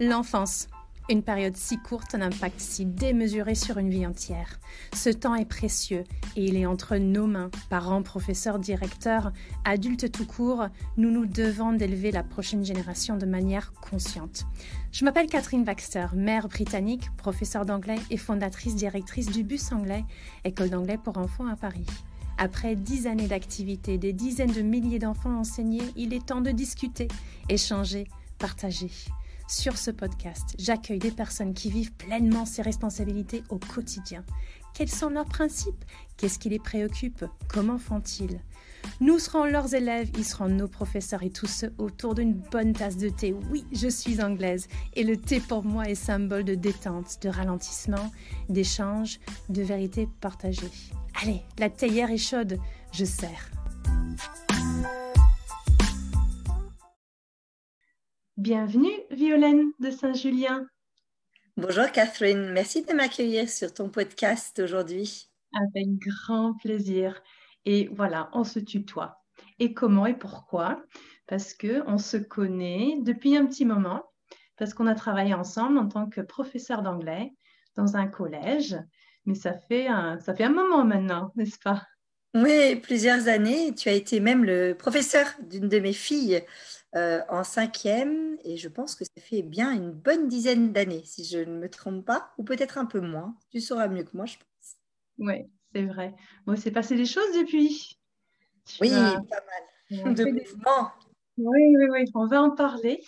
L'enfance. Une période si courte, un impact si démesuré sur une vie entière. Ce temps est précieux et il est entre nos mains. Parents, professeurs, directeurs, adultes tout court, nous nous devons d'élever la prochaine génération de manière consciente. Je m'appelle Catherine Baxter, mère britannique, professeure d'anglais et fondatrice directrice du Bus Anglais, école d'anglais pour enfants à Paris. Après dix années d'activité, des dizaines de milliers d'enfants enseignés, il est temps de discuter, échanger, partager. Sur ce podcast, j'accueille des personnes qui vivent pleinement ces responsabilités au quotidien. Quels sont leurs principes? Qu'est-ce qui les préoccupe? Comment font-ils? Nous serons leurs élèves, ils seront nos professeurs et tous ceux autour d'une bonne tasse de thé. Oui, je suis anglaise et le thé pour moi est symbole de détente, de ralentissement, d'échange, de vérité partagée. Allez, la théière est chaude, je sers. Bienvenue, Violaine de Saint-Julien. Bonjour Catherine, merci de m'accueillir sur ton podcast aujourd'hui. Avec grand plaisir. Et voilà, on se tutoie. Et comment et pourquoi? Parce que on se connaît depuis un petit moment, parce qu'on a travaillé ensemble en tant que professeur d'anglais dans un collège. Mais ça fait un, ça fait un moment maintenant, n'est-ce pas? Oui, plusieurs années. Tu as été même le professeur d'une de mes filles euh, en cinquième, et je pense que ça fait bien une bonne dizaine d'années, si je ne me trompe pas, ou peut-être un peu moins. Tu sauras mieux que moi, je pense. Oui, c'est vrai. Bon, c'est passé des choses depuis. oui, pas mal. De mouvements. Oui, oui, oui, on va en parler.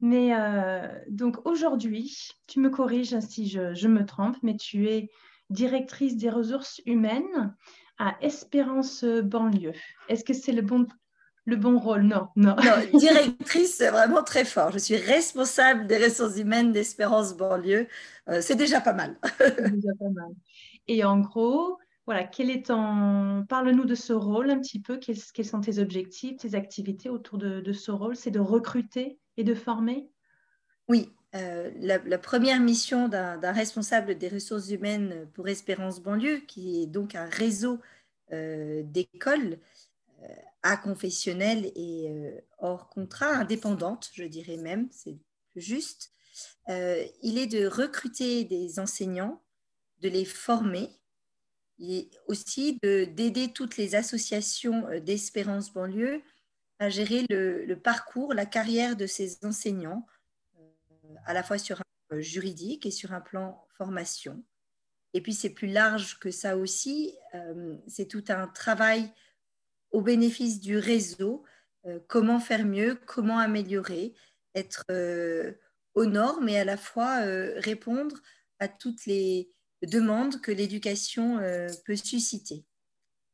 Mais euh, donc aujourd'hui, tu me corriges si je, je, me trompe, mais tu es directrice des ressources humaines à Espérance Banlieue. Est-ce que c'est le bon le bon rôle, non, non. directrice, c'est vraiment très fort. Je suis responsable des ressources humaines d'Espérance Banlieue. Euh, c'est déjà pas mal. déjà pas mal. Et en gros, voilà, quel est ton... Parle-nous de ce rôle un petit peu. Quels, sont tes objectifs, tes activités autour de, ce rôle? C'est de recruter et de former? Oui. Euh, la, première mission d'un responsable des ressources humaines pour Espérance Banlieue, qui est donc un réseau euh, d'écoles, à confessionnelle et euh, hors contrat, indépendante, je dirais même, c'est juste. Euh, il est de recruter des enseignants, de les former, et aussi d'aider toutes les associations euh, d'espérance banlieue à gérer le, parcours, la carrière de ces enseignants, à la fois sur un plan juridique et sur un plan formation. Et puis c'est plus large que ça aussi, c'est tout un travail au bénéfice du réseau, euh, comment faire mieux, comment améliorer, être euh, aux normes et à la fois euh, répondre à toutes les demandes que l'éducation peut susciter.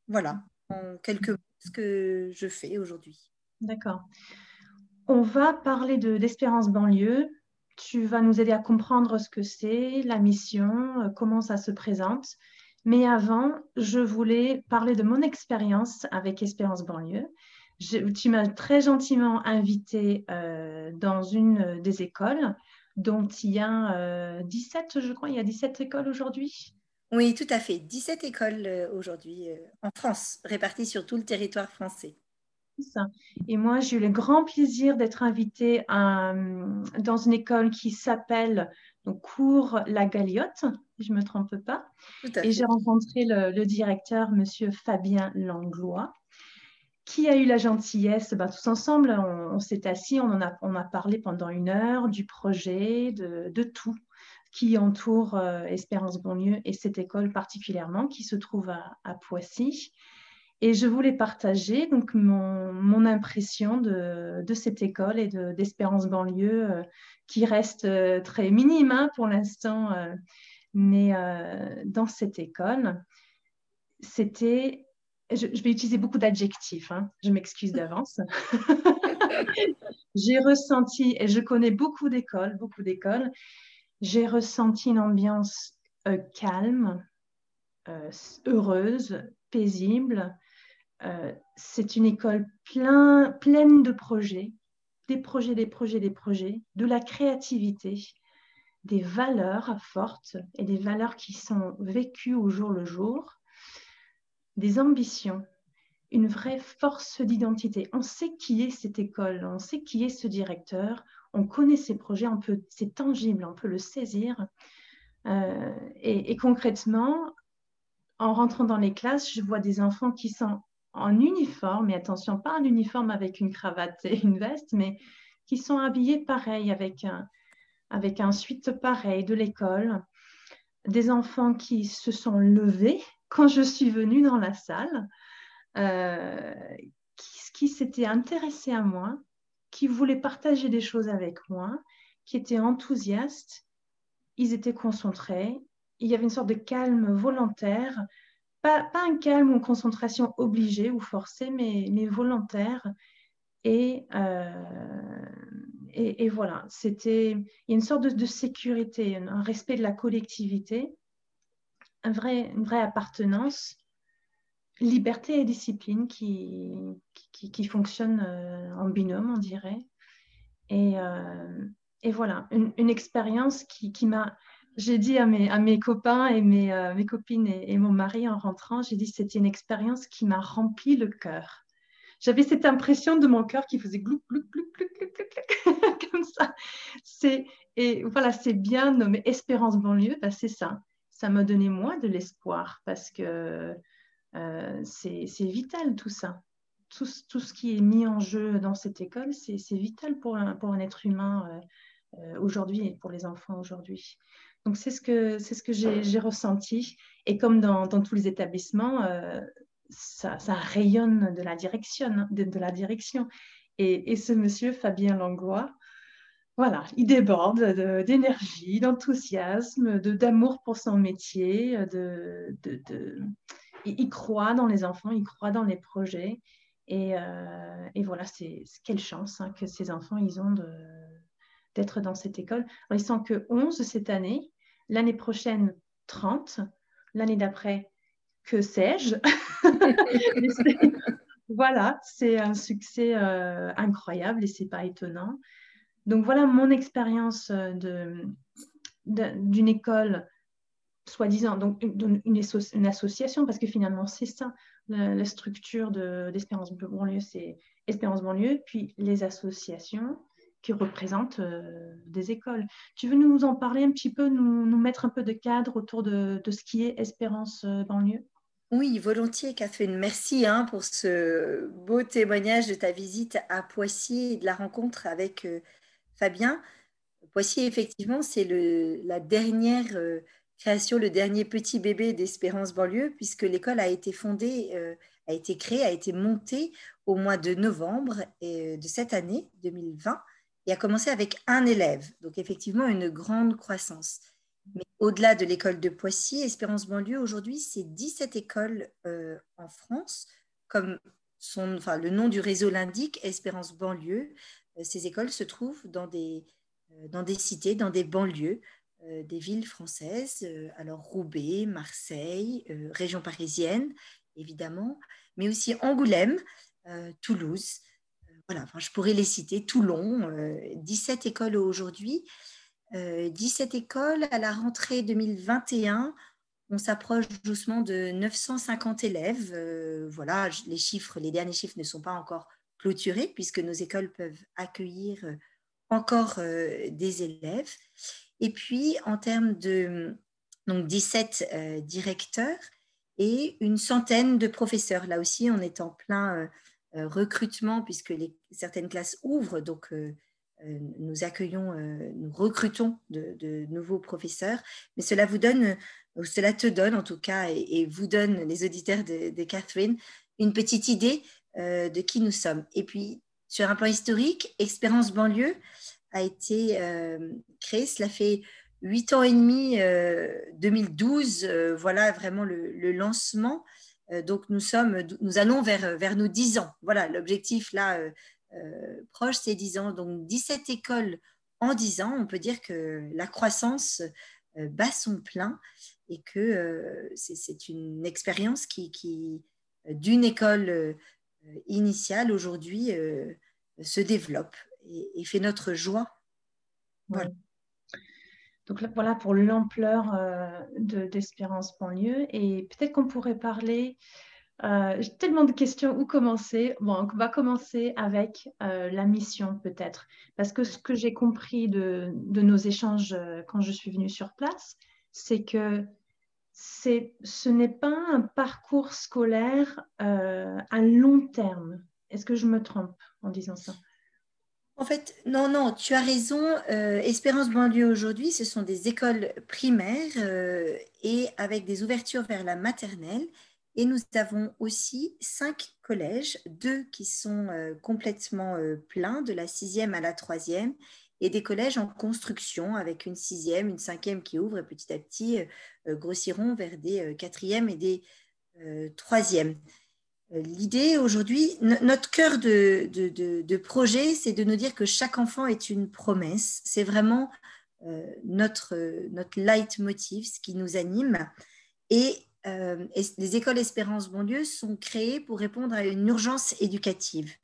Voilà, en quelques mots, ce que je fais aujourd'hui. D'accord. On va parler d'Espérance banlieue. Tu vas nous aider à comprendre ce que c'est, la mission, comment ça se présente. Mais avant, je voulais parler de mon expérience avec Espérance Banlieue. tu m'as très gentiment invité euh, dans une des écoles, dont il y a 17, euh, je crois, il y a 17 écoles aujourd'hui. Oui, tout à fait. 17 écoles euh, aujourd'hui en France, réparties sur tout le territoire français. Ça. Et moi, j'ai eu le grand plaisir d'être invitée dans une école qui s'appelle Cours La Galiote, si je ne me trompe pas. Et j'ai rencontré le, directeur, monsieur Fabien Langlois, qui a eu la gentillesse, bah, tous ensemble, on, s'est assis, on, en a, on a parlé pendant une heure du projet, de, tout qui entoure euh, Espérance Bonlieu et cette école particulièrement qui se trouve à, Poissy. Et je voulais partager donc mon, impression de, cette école et d'Espérance Banlieue euh, qui reste euh, très minime hein, pour l'instant mais euh, dans cette école, c'était, je, vais utiliser beaucoup d'adjectifs, hein, je m'excuse d'avance. j'ai ressenti, et je connais beaucoup d'écoles, beaucoup d'écoles, j'ai ressenti une ambiance calme, heureuse, paisible. C'est une école plein, pleine de projets, des projets, des projets, des projets, de la créativité, des valeurs fortes et des valeurs qui sont vécues au jour le jour, des ambitions. une vraie force d'identité. On sait qui est cette école, on sait qui est ce directeur, on connaît ses projets, c'est tangible, on peut le saisir. Euh, et, concrètement, en rentrant dans les classes, je vois des enfants qui sont en uniforme, et attention, pas un uniforme avec une cravate et une veste, mais qui sont habillés pareil, avec un, avec un suite pareil de l'école. Des enfants qui se sont levés quand je suis venue dans la salle, euh, qui, qui s'étaient intéressés à moi, qui voulaient partager des choses avec moi, qui étaient enthousiastes, ils étaient concentrés, il y avait une sorte de calme volontaire, pas, un calme ou une concentration obligée ou forcée, mais, volontaire. Et, euh, et, voilà, c'était une sorte de, sécurité, un respect de la collectivité, un vrai, une vraie appartenance liberté et discipline qui, qui, fonctionnent euh, en binôme, on dirait. Et, euh, et voilà, une, une expérience qui, qui m'a... J'ai dit à mes, à mes copains et mes, euh, mes copines et, mon mari en rentrant, j'ai dit c'était une expérience qui m'a rempli le cœur. J'avais cette impression de mon cœur qui faisait gloup, gloup, gloup, gloup, gloup, comme ça. C'est, et voilà, c'est bien nommé Espérance banlieue, ben c'est ça. Ça m'a donné moi de l'espoir parce que euh, c'est vital tout ça. Tout, tout, ce qui est mis en jeu dans cette école, c'est vital pour un, pour un être humain euh, euh, aujourd'hui et pour les enfants aujourd'hui. Donc c'est ce que, ce que j'ai ressenti. Et comme dans, dans tous les établissements, ça, ça, rayonne de la direction. De, de la direction. Et, et, ce monsieur, Fabien Langlois, voilà, il déborde d'énergie, d'enthousiasme, d'amour pour son métier, de, de, il, croit dans les enfants, il croit dans les projets. Et, euh, voilà, c'est quelle chance hein, que ces enfants, ils ont d'être dans cette école. ils sont que 11 cette année, l'année prochaine 30, l'année d'après, que sais-je Voilà, c'est un succès euh, incroyable et c'est pas étonnant. Donc voilà mon expérience euh, d'une école soi-disant donc une, une, association, parce que finalement, c'est ça, la, structure d'Espérance banlieue, c'est Espérance banlieue, puis les associations qui représentent euh, des écoles. Tu veux nous en parler un petit peu, nous, mettre un peu de cadre autour de, ce qui est Espérance euh, banlieue? Oui, volontiers, Catherine. Merci hein, pour ce beau témoignage de ta visite à Poissy et de la rencontre avec euh, Fabien. Poissy, effectivement, c'est la dernière création, le dernier petit bébé d'Espérance banlieue, puisque l'école a été fondée, a été créée, a été montée au mois de novembre de cette année 2020 et a commencé avec un élève. Donc effectivement, une grande croissance. Mais au-delà de l'école de Poissy, Espérance banlieue, aujourd'hui, c'est 17 écoles euh, en France, comme son, le nom du réseau l'indique, Espérance banlieue. ces écoles se trouvent dans des, dans des cités, dans des banlieues, euh, des villes françaises, euh, alors Roubaix, Marseille, euh, région parisienne, évidemment, mais aussi Angoulême, Toulouse. Voilà, je pourrais les citer, Toulon, 17 écoles aujourd'hui. 17 écoles à la rentrée 2021. On s'approche doucement de 950 élèves. voilà, les chiffres, les derniers chiffres ne sont pas encore clôturés puisque nos écoles peuvent accueillir encore des élèves. Et puis, en termes de donc 17 euh, directeurs et une centaine de professeurs. Là aussi, on est en plein euh, euh, recrutement puisque certaines classes ouvrent. Donc, nous accueillons, nous recrutons de, nouveaux professeurs. Mais cela vous donne, ou cela te donne en tout cas, et, vous donne, les auditeurs de, Catherine, une petite idée de qui nous sommes. Et puis, sur un plan historique, Expérience banlieue, a été euh, créé. Cela fait huit ans et demi, 2012, euh, euh, voilà vraiment le, lancement. Donc nous sommes, nous allons vers, vers nos dix ans. Voilà, l'objectif là proche, c'est dix ans. Donc 17 écoles en dix ans, on peut dire que la croissance bat son plein et que c'est une expérience qui, qui d'une école initiale aujourd'hui se développe et, fait notre joie. Voilà. Donc voilà pour l'ampleur euh, d'Espérance banlieue. Et peut-être qu'on pourrait parler Euh, j'ai tellement de questions. Où commencer Bon, on va commencer avec euh, la mission peut-être. Parce que ce que j'ai compris de, nos échanges quand je suis venue sur place, c'est que ce n'est pas un parcours scolaire à long terme. Est-ce que je me trompe en disant ça? En fait, non, non, tu as raison. Espérance banlieue aujourd'hui, ce sont des écoles primaires et avec des ouvertures vers la maternelle. Et nous avons aussi cinq collèges, deux qui sont euh, complètement euh, pleins, de la sixième à la troisième, et des collèges en construction avec une sixième, une cinquième qui ouvre et petit à petit euh, grossiront vers des quatrièmes et des troisièmes. L'idée aujourd'hui, notre cœur de, projet, c'est de nous dire que chaque enfant est une promesse. C'est vraiment notre, notre leitmotiv, ce qui nous anime. Et euh, les écoles Espérance Bonlieu sont créées pour répondre à une urgence éducative.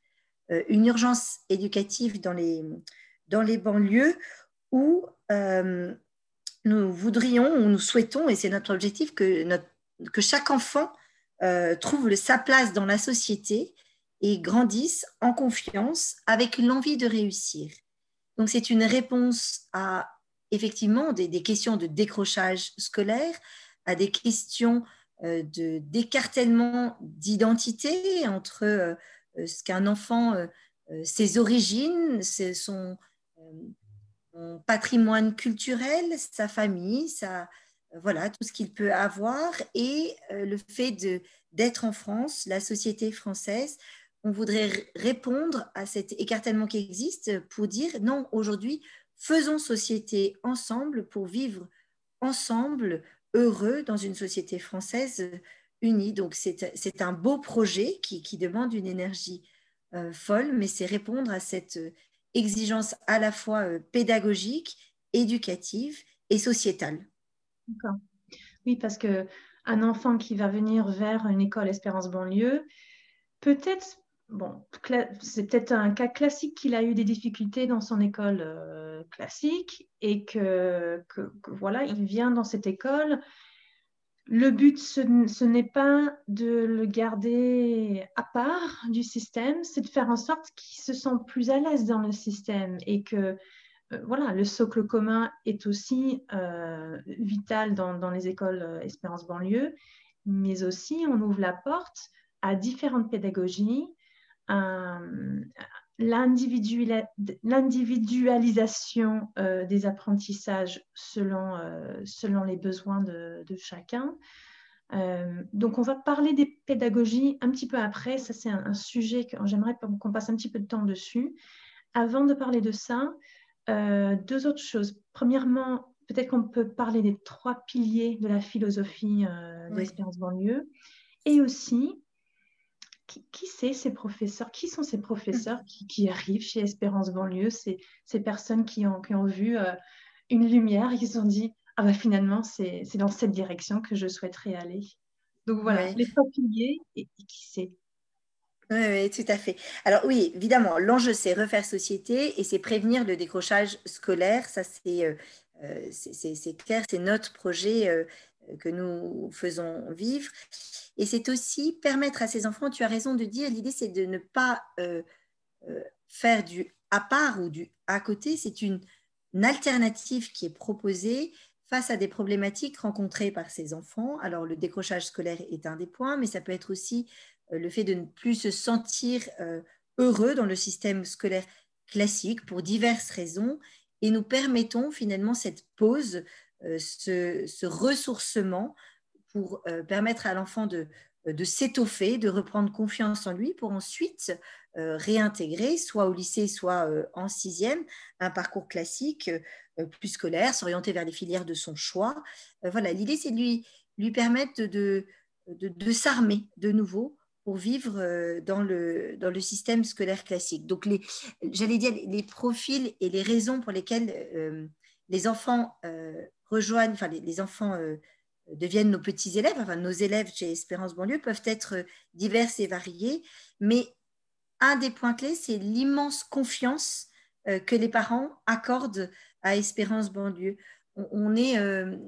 Euh, une urgence éducative dans les, dans les banlieues où euh, nous voudrions ou nous souhaitons, et c'est notre objectif, que, notre, que chaque enfant trouve sa place dans la société et grandisse en confiance avec l'envie de réussir. Donc c'est une réponse à effectivement des, questions de décrochage scolaire, à des questions euh, d'écartèlement d'identité entre euh, euh, ce qu'un enfant, ses origines, son, patrimoine culturel, sa famille, sa, voilà, tout ce qu'il peut avoir et le fait d'être en France, la société française. On voudrait répondre à cet écartèlement qui existe pour dire non, aujourd'hui, faisons société ensemble pour vivre ensemble heureux dans une société française unie. Donc c'est un beau projet qui, demande une énergie euh, folle, mais c'est répondre à cette exigence à la fois euh, pédagogique, éducative et sociétale. Oui, parce que un enfant qui va venir vers une école Espérance banlieue, peut-être bon, c'est peut-être un cas classique qu'il a eu des difficultés dans son école euh, classique et que, voilà, il vient dans cette école. Le but, ce, n'est pas de le garder à part du système, c'est de faire en sorte qu'il se sente plus à l'aise dans le système et que voilà, le socle commun est aussi euh, vital dans, les écoles Espérance banlieue, mais aussi on ouvre la porte à différentes pédagogies euh, l'individualisation euh, des apprentissages selon, euh, selon les besoins de, chacun. donc, on va parler des pédagogies un petit peu après. Ça, c'est un, sujet que j'aimerais qu'on passe un petit peu de temps dessus. Avant de parler de ça, deux autres choses. Premièrement, peut-être qu'on peut parler des trois piliers de la philosophie de l'espérance banlieue. Et aussi, qui, c'est ces professeurs? Qui sont ces professeurs qui, arrivent chez Espérance Banlieue? Ces, ces personnes qui ont, qui ont vu euh, une lumière et qui se sont dit Ah bah finalement, c'est dans cette direction que je souhaiterais aller. Donc voilà, les trois piliers et, qui c'est? Oui, tout à fait. Alors oui, évidemment, l'enjeu, c'est refaire société et c'est prévenir le décrochage scolaire. Ça, c'est euh, euh, clair, c'est notre projet que nous faisons vivre. Et c'est aussi permettre à ces enfants, tu as raison de dire, l'idée c'est de ne pas euh, euh, faire du à part ou du à côté, c'est une, alternative qui est proposée face à des problématiques rencontrées par ces enfants. Alors le décrochage scolaire est un des points, mais ça peut être aussi euh, le fait de ne plus se sentir heureux dans le système scolaire classique pour diverses raisons. Et nous permettons finalement cette pause, ce ressourcement pour euh, permettre à l'enfant de, euh, s'étoffer, de reprendre confiance en lui pour ensuite euh, réintégrer, soit au lycée, soit en sixième, un parcours classique plus scolaire, s'orienter vers les filières de son choix. voilà, l'idée, c'est de lui, permettre de s'armer de nouveau pour vivre dans le, dans le système scolaire classique. Donc, j'allais dire les profils et les raisons pour lesquelles les enfants rejoignent, enfin, les, enfants deviennent nos petits élèves, enfin nos élèves chez Espérance Banlieue peuvent être diverses et variés, mais un des points clés, c'est l'immense confiance euh, que les parents accordent à Espérance Banlieue. On, est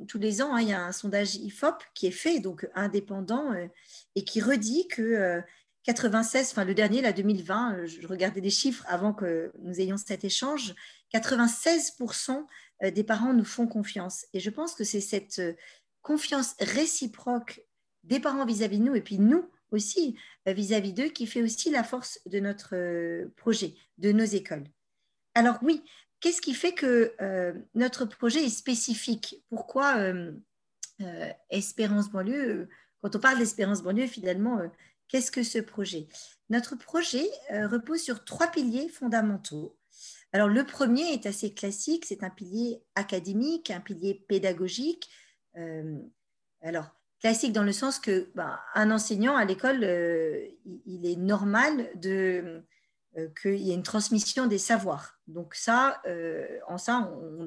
tous les ans, hein, il y a un sondage IFOP qui est fait, donc indépendant, et qui redit que 96, enfin le dernier, la 2020, je regardais les chiffres avant que nous ayons cet échange, 96% des parents nous font confiance. Et je pense que c'est cette confiance réciproque des parents vis-à-vis de nous et puis nous aussi euh, vis-à-vis d'eux qui fait aussi la force de notre euh, projet, de nos écoles. Alors oui, qu'est-ce qui fait que euh, notre projet est spécifique? Pourquoi Espérance banlieue Quand on parle d'Espérance banlieue, finalement, qu'est-ce que ce projet? Notre projet repose sur trois piliers fondamentaux. Alors le premier est assez classique, c'est un pilier académique, un pilier pédagogique. alors classique dans le sens que bah, un enseignant à l'école, euh, il est normal de euh, qu'il y ait une transmission des savoirs. Donc ça, euh, en ça, on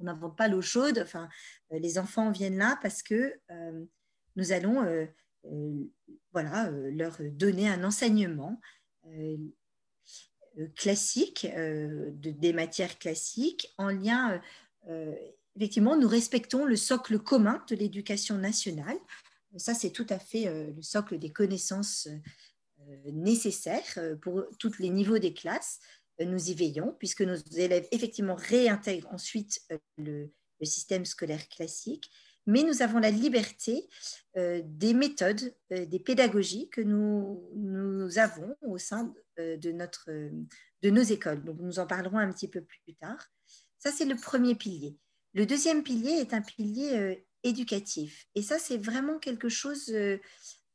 n'invente pas l'eau chaude. Enfin, les enfants viennent là parce que nous allons voilà, leur donner un enseignement classique, de, des matières classiques, en lien effectivement, nous respectons le socle commun de l'éducation nationale. Ça, c'est tout à fait euh, le socle des connaissances euh, nécessaires euh, pour tous les niveaux des classes. Nous y veillons, puisque nos élèves, effectivement, réintègrent ensuite le, système scolaire classique. Mais nous avons la liberté des méthodes, des pédagogies que nous, avons au sein de, notre, de nos écoles. Donc, nous en parlerons un petit peu plus tard. Ça, c'est le premier pilier. Le deuxième pilier est un pilier euh, éducatif. Et ça, c'est vraiment quelque chose euh,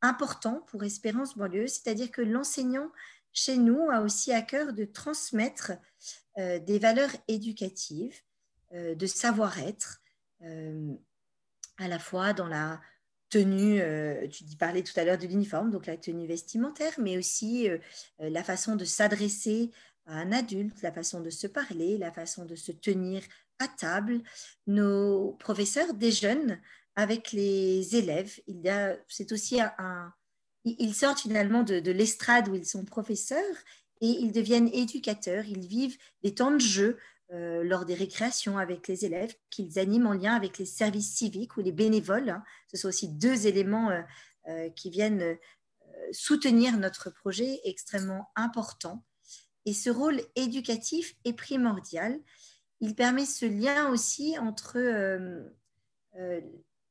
important pour Espérance banlieue, c'est-à-dire que l'enseignant chez nous a aussi à cœur de transmettre euh, des valeurs éducatives, de savoir-être, à la fois dans la tenue, tu parlais tout à l'heure de l'uniforme, donc la tenue vestimentaire, mais aussi la façon de s'adresser à un adulte, la façon de se parler, la façon de se tenir à table. Nos professeurs déjeunent avec les élèves. Il c'est aussi un, ils sortent finalement de, l'estrade où ils sont professeurs et ils deviennent éducateurs. Ils vivent des temps de jeu euh, lors des récréations avec les élèves qu'ils animent en lien avec les services civiques ou les bénévoles. Hein. Ce sont aussi deux éléments euh, euh, qui viennent soutenir notre projet extrêmement important. Et ce rôle éducatif est primordial il permet ce lien aussi entre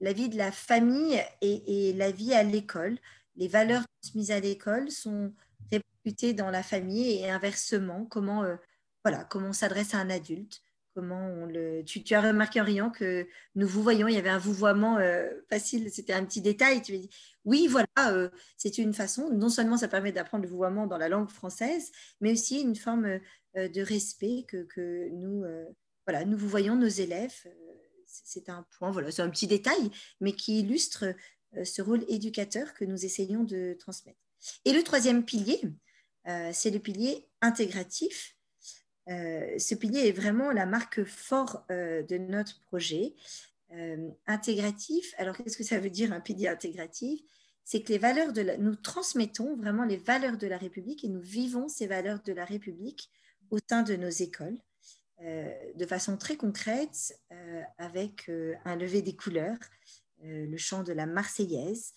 la vie de la famille et, la vie à l'école. Les valeurs transmises à l'école sont réputées dans la famille et inversement, comment, euh, voilà, comment on s'adresse à un adulte. Comment tu, as remarqué en riant que nous vous voyons, il y avait un vouvoiement facile, c'était un petit détail. Tu oui, voilà, c'est une façon, non seulement ça permet d'apprendre le vouvoiement dans la langue française, mais aussi une forme de respect que, que nous, voilà, nous vous voyons nos élèves. Euh, c'est un point, voilà, c'est un petit détail, mais qui illustre euh, ce rôle éducateur que nous essayons de transmettre. Et le troisième pilier, euh, c'est le pilier intégratif. ce pilier est vraiment la marque forte de notre projet. intégratif, alors qu'est-ce que ça veut dire un pilier intégratif? C'est que les valeurs de nous transmettons vraiment les valeurs de la République et nous vivons ces valeurs de la République au sein de nos écoles. Euh, de façon très concrète euh, avec euh, un lever des couleurs, le chant de la Marseillaise,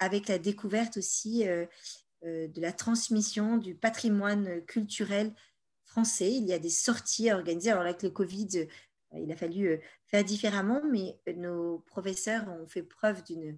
avec la découverte aussi de la transmission du patrimoine culturel français. Il y a des sorties organisées. Alors avec le Covid, il a fallu faire différemment, mais nos professeurs ont fait preuve d'une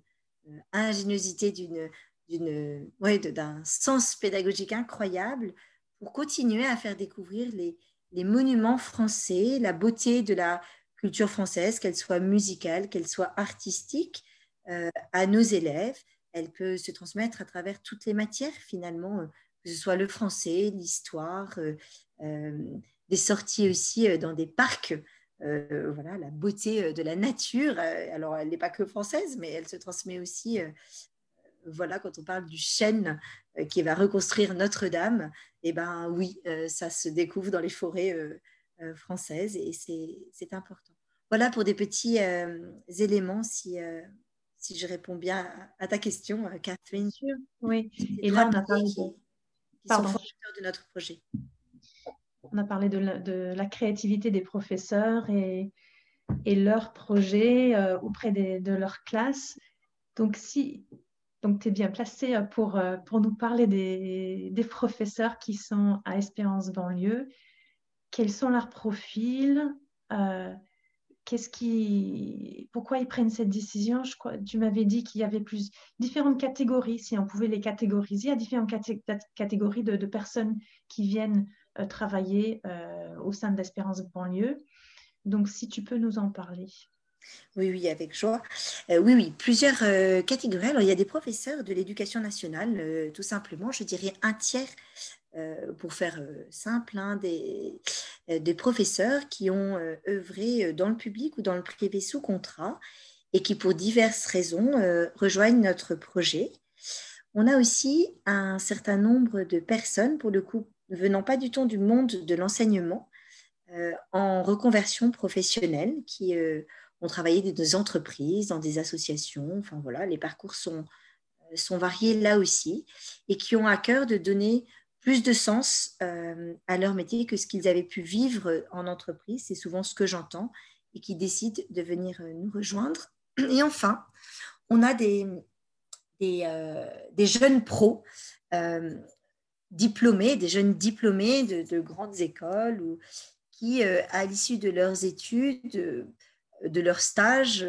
ingéniosité, d'une, d'un sens pédagogique incroyable pour continuer à faire découvrir les, les monuments français, la beauté de la culture française, qu'elle soit musicale, qu'elle soit artistique, euh, à nos élèves. Elle peut se transmettre à travers toutes les matières finalement, euh, que ce soit le français, l'histoire, euh, des sorties aussi dans des parcs. voilà, la beauté de la nature. alors, elle n'est pas que française, mais elle se transmet aussi voilà, quand on parle du chêne euh, qui va reconstruire Notre-Dame, eh ben oui, euh, ça se découvre dans les forêts euh, françaises et c'est important. Voilà pour des petits éléments si, si je réponds bien à, ta question, Catherine. Oui, et là on a parlé de... de notre projet. On a parlé de la, de la créativité des professeurs et et leurs projets auprès de leur classe. Donc, si, donc, tu es bien placé pour, pour nous parler des, professeurs qui sont à Espérance banlieue. Quels sont leurs profils qu'est-ce qui, pourquoi ils prennent cette décision? Je crois, tu m'avais dit qu'il y avait plus différentes catégories, si on pouvait les catégoriser, à différentes catégories de, personnes qui viennent euh, travailler euh, au sein d'Espérance banlieue. Donc, si tu peux nous en parler. Oui, oui, avec joie. Euh, oui, oui, plusieurs catégories. Alors, il y a des professeurs de l'éducation nationale, tout simplement, je dirais un tiers euh, pour faire euh, simple, hein, des, euh, des, professeurs qui ont œuvré dans le public ou dans le privé sous contrat et qui, pour diverses raisons, rejoignent notre projet. On a aussi un certain nombre de personnes, pour le coup, venant pas du tout du monde de l'enseignement, en reconversion professionnelle, qui ont travaillé dans des entreprises, dans des associations. Enfin voilà, les parcours sont, sont variés là aussi, et qui ont à cœur de donner plus de sens euh, à leur métier que ce qu'ils avaient pu vivre en entreprise. C'est souvent ce que j'entends et qui décident de venir euh, nous rejoindre. Et enfin, on a des, euh, jeunes pros diplômés, des jeunes diplômés de, grandes écoles qui, à l'issue de leurs études, de leur stage,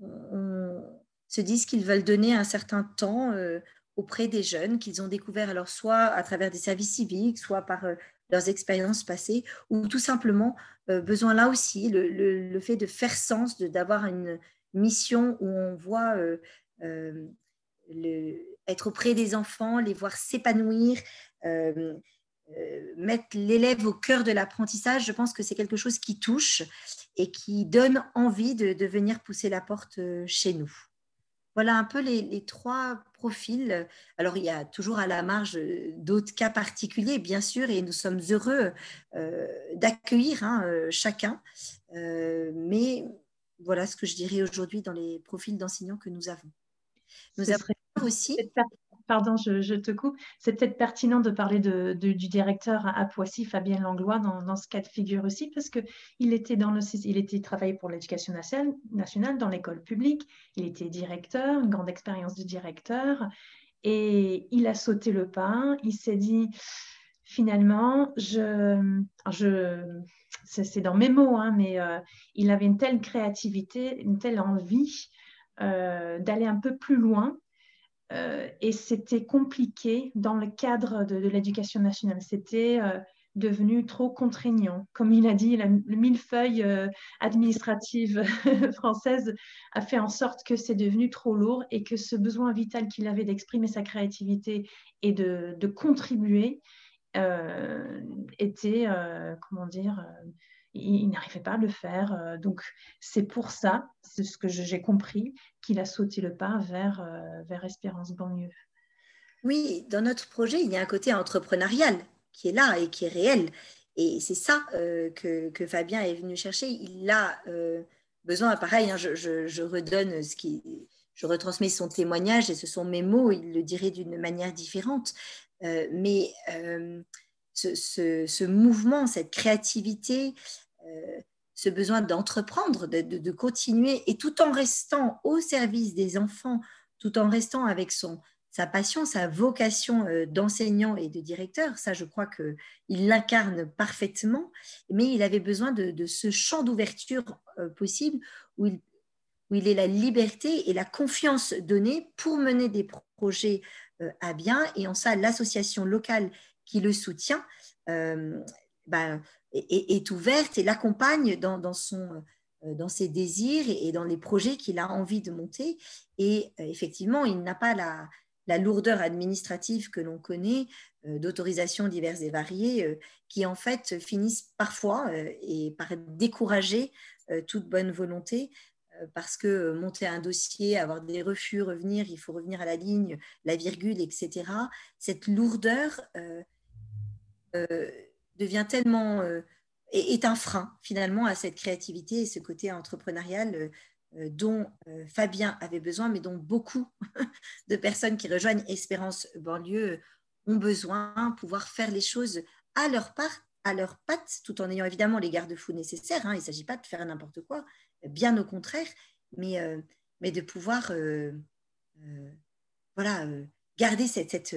se disent qu'ils veulent donner un certain temps auprès des jeunes qu'ils ont découverts alors soit à travers des services civiques, soit par euh, leurs expériences passées, ou tout simplement euh, besoin là aussi, le, fait de faire sens, d'avoir une mission où on voit euh, être auprès des enfants, les voir s'épanouir, mettre l'élève au cœur de l'apprentissage, je pense que c'est quelque chose qui touche et qui donne envie de venir pousser la porte chez nous. Voilà un peu les, trois profils. Alors, il y a toujours à la marge euh, d'autres cas particuliers, bien sûr, et nous sommes heureux euh, d'accueillir hein, euh, chacun. mais voilà ce que je dirais aujourd'hui dans les profils d'enseignants que nous avons. Nous avons aussi pardon, je, te coupe. C'est peut-être pertinent de parler du directeur à Poissy, Fabien Langlois, dans, ce cas de figure aussi, parce qu'il était dans le, il était travaillé pour l'éducation nationale, dans l'école publique. Il était directeur, une grande expérience de directeur, et il a sauté le pas. Il s'est dit, finalement, je, je c'est dans mes mots, hein, mais euh, il avait une telle créativité, une telle envie euh, d'aller un peu plus loin euh, et c'était compliqué dans le cadre de, l'éducation nationale. C'était euh, devenu trop contraignant. Comme il a dit, la, le millefeuille euh, administrative française a fait en sorte que c'est devenu trop lourd et que ce besoin vital qu'il avait d'exprimer sa créativité et de, de contribuer était, comment dire, il, n'arrivait pas à le faire. Euh, donc, c'est pour ça, c'est ce que j'ai compris, qu'il a sauté le pas vers, euh, vers Espérance Banlieue. Oui, dans notre projet, il y a un côté entrepreneurial qui est là et qui est réel. Et c'est ça euh, que, que, Fabien est venu chercher. Il a besoin, pareil, hein, je, je, redonne ce qui, je retransmets son témoignage et ce sont mes mots, il le dirait d'une manière différente. mais ce, mouvement, cette créativité, euh, ce besoin d'entreprendre, de, continuer, et tout en restant au service des enfants, tout en restant avec son, sa passion, sa vocation euh, d'enseignant et de directeur, ça je crois qu'il l'incarne parfaitement, mais il avait besoin de, ce champ d'ouverture euh, possible où il, où il est la liberté et la confiance donnée pour mener des projets à bien, et en ça l'association locale qui le soutient, ben, est, ouverte et l'accompagne dans, dans, euh, dans ses désirs et, dans les projets qu'il a envie de monter. Et euh, effectivement, il n'a pas la, la, lourdeur administrative que l'on connaît euh, d'autorisations diverses et variées qui en fait finissent parfois et par décourager toute bonne volonté parce que monter un dossier, avoir des refus, revenir, il faut revenir à la ligne, la virgule, etc. Cette lourdeur devient tellement euh, est, un frein finalement à cette créativité et ce côté entrepreneurial euh, euh, dont Fabien avait besoin, mais dont beaucoup de personnes qui rejoignent Espérance banlieue ont besoin, pouvoir faire les choses à leur part, à leurs pattes, tout en ayant évidemment les garde-fous nécessaires. Hein. il ne s'agit pas de faire n'importe quoi, bien au contraire, mais, euh, mais de pouvoir euh, euh, voilà, garder cette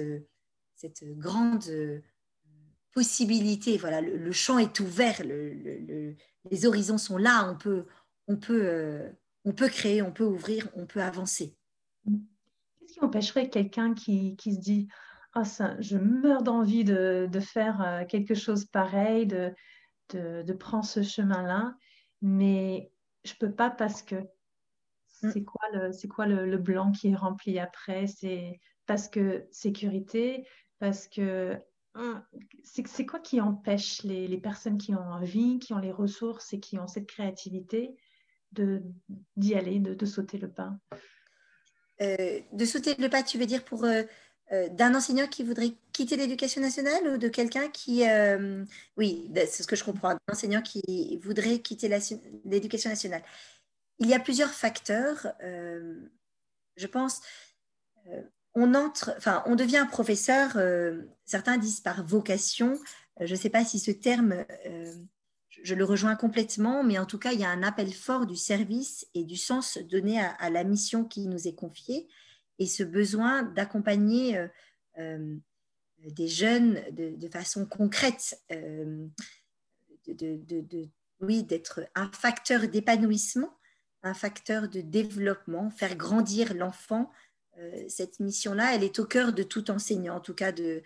grande possibilité. Voilà, le, champ est ouvert, le, les horizons sont là, on peut, on, peut, on peut créer, on peut ouvrir, on peut avancer. Qu'est-ce qui empêcherait quelqu'un qui, qui se dit ah, ça, je meurs d'envie de, de, faire euh, quelque chose pareil, de, de, de prendre ce chemin-là, mais je peux pas parce que mm. c'est quoi le c'est quoi le, blanc qui est rempli après? C'est parce que sécurité, parce que c'est quoi qui empêche les, personnes qui ont envie, qui ont les ressources et qui ont cette créativité d'y aller, de, de, sauter le pas? Euh, De sauter le pas, tu veux dire pour euh, euh, d'un enseignant qui voudrait quitter l'éducation nationale ou de quelqu'un qui... Oui, c'est ce que je comprends, d'un enseignant qui voudrait quitter l'éducation nationale. Il y a plusieurs facteurs. Je pense, on entre, enfin, on devient professeur, certains disent par vocation. je ne sais pas si ce terme, je le rejoins complètement, mais en tout cas, il y a un appel fort du service et du sens donné à la mission qui nous est confiée et ce besoin d'accompagner euh, euh, des jeunes de, façon concrète, euh, de, oui, d'être un facteur d'épanouissement, un facteur de développement, faire grandir l'enfant. Cette mission-là, elle est au cœur de tout enseignant, en tout cas de,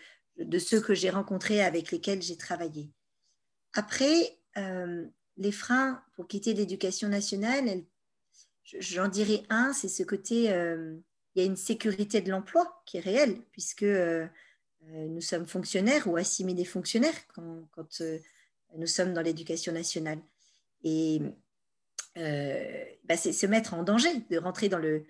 ceux que j'ai rencontrés avec lesquels j'ai travaillé. Après, les freins pour quitter l'éducation nationale, j'en dirais un, c'est ce côté il y a une sécurité de l'emploi qui est réelle, puisque euh, euh, nous sommes fonctionnaires ou assimilés fonctionnaires quand, euh, nous sommes dans l'éducation nationale. Et bah, c'est se mettre en danger de rentrer dans le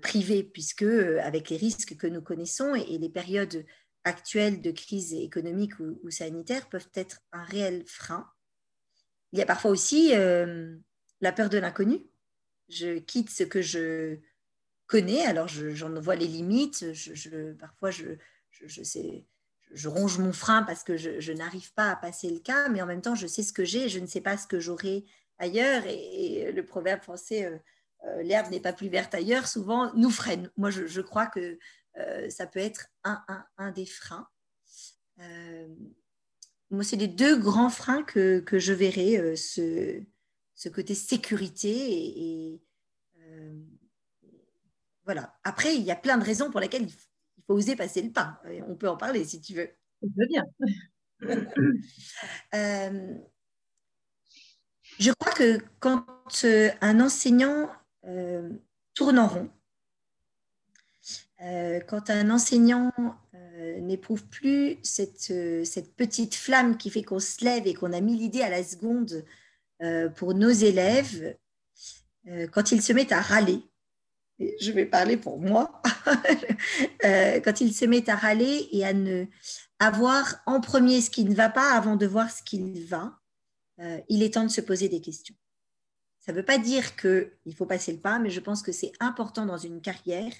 privé, puisque avec les risques que nous connaissons et, les périodes actuelles de crise économique ou, sanitaire peuvent être un réel frein. Il y a parfois aussi la peur de l'inconnu. Je quitte ce que je connais, alors j'en vois les limites, je, parfois je, je, je ronge mon frein parce que je, n'arrive pas à passer le cas, mais en même temps je sais ce que j'ai, je ne sais pas ce que j'aurai ailleurs, et, le proverbe français, euh, euh, l'herbe n'est pas plus verte ailleurs, souvent nous freine. Moi je, crois que euh, ça peut être un, un, un des freins. moi, c'est les deux grands freins que, que je verrai, ce, ce, côté sécurité et, et voilà. Après, il y a plein de raisons pour lesquelles il faut oser passer le pas. On peut en parler si tu veux. Je veux bien. Euh, je crois que quand euh, un enseignant euh, tourne en rond, quand un enseignant n'éprouve plus cette, cette, petite flamme qui fait qu'on se lève et qu'on a mis l'idée à la seconde pour nos élèves, quand il se met à râler, je vais parler pour moi, euh, quand il se met à râler et à ne avoir en premier ce qui ne va pas avant de voir ce qui va, euh, il est temps de se poser des questions. Ça ne veut pas dire qu'il faut passer le pas, mais je pense que c'est important dans une carrière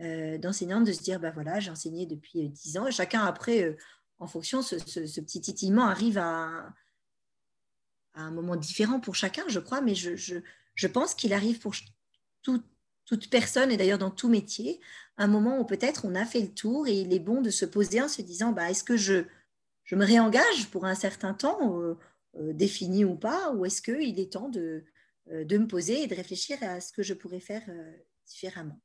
euh, d'enseignante de se dire, ben voilà, j'ai enseigné depuis dix ans, et chacun après, en fonction, ce, petit titillement arrive à, un moment différent pour chacun, je crois, mais je, je pense qu'il arrive pour tout, toute personne, et d'ailleurs dans tout métier, un moment où peut-être on a fait le tour et il est bon de se poser en se disant bah, est-ce que je, je me réengage pour un certain temps, euh, euh, défini ou pas, ou est-ce qu'il est temps de, euh, de me poser et de réfléchir à ce que je pourrais faire différemment.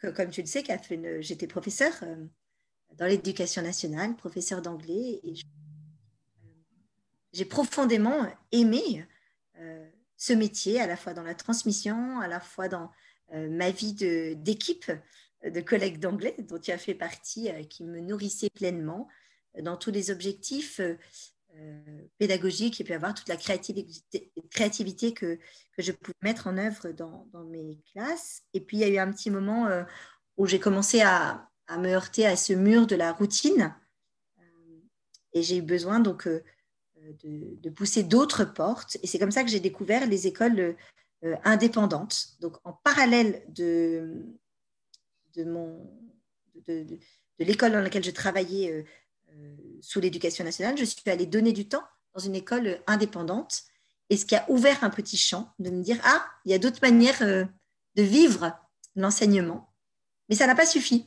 Comme tu le sais, j'étais professeur dans l'éducation nationale, professeur d'anglais, et j'ai profondément aimé ce métier, à la fois dans la transmission, à la fois dans euh, ma vie d'équipe, de, collègues d'anglais dont tu as fait partie, euh, qui me nourrissait pleinement euh, dans tous les objectifs pédagogiques et puis avoir toute la créativité, que, que, je pouvais mettre en œuvre dans, dans, mes classes. Et puis, il y a eu un petit moment où j'ai commencé à, à, me heurter à ce mur de la routine. Et j'ai eu besoin donc de, pousser d'autres portes. Et c'est comme ça que j'ai découvert les écoles euh, indépendantes. Donc, en parallèle de, de, de, l'école dans laquelle je travaillais euh, sous l'éducation nationale, je suis allée donner du temps dans une école indépendante et ce qui a ouvert un petit champ de me dire, ah, il y a d'autres manières de vivre l'enseignement. Mais ça n'a pas suffi.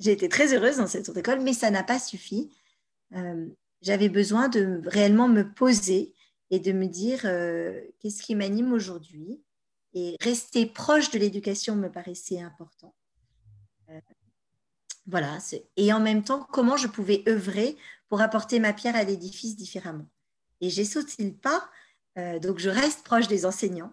J'ai été très heureuse dans cette autre école, mais ça n'a pas suffi. Euh, j'avais besoin de réellement me poser et de me dire euh, qu'est-ce qui m'anime aujourd'hui? Et rester proche de l'éducation me paraissait important. Euh, voilà. Et en même temps, comment je pouvais œuvrer pour apporter ma pierre à l'édifice différemment. Et j'ai sauté le pas. donc, je reste proche des enseignants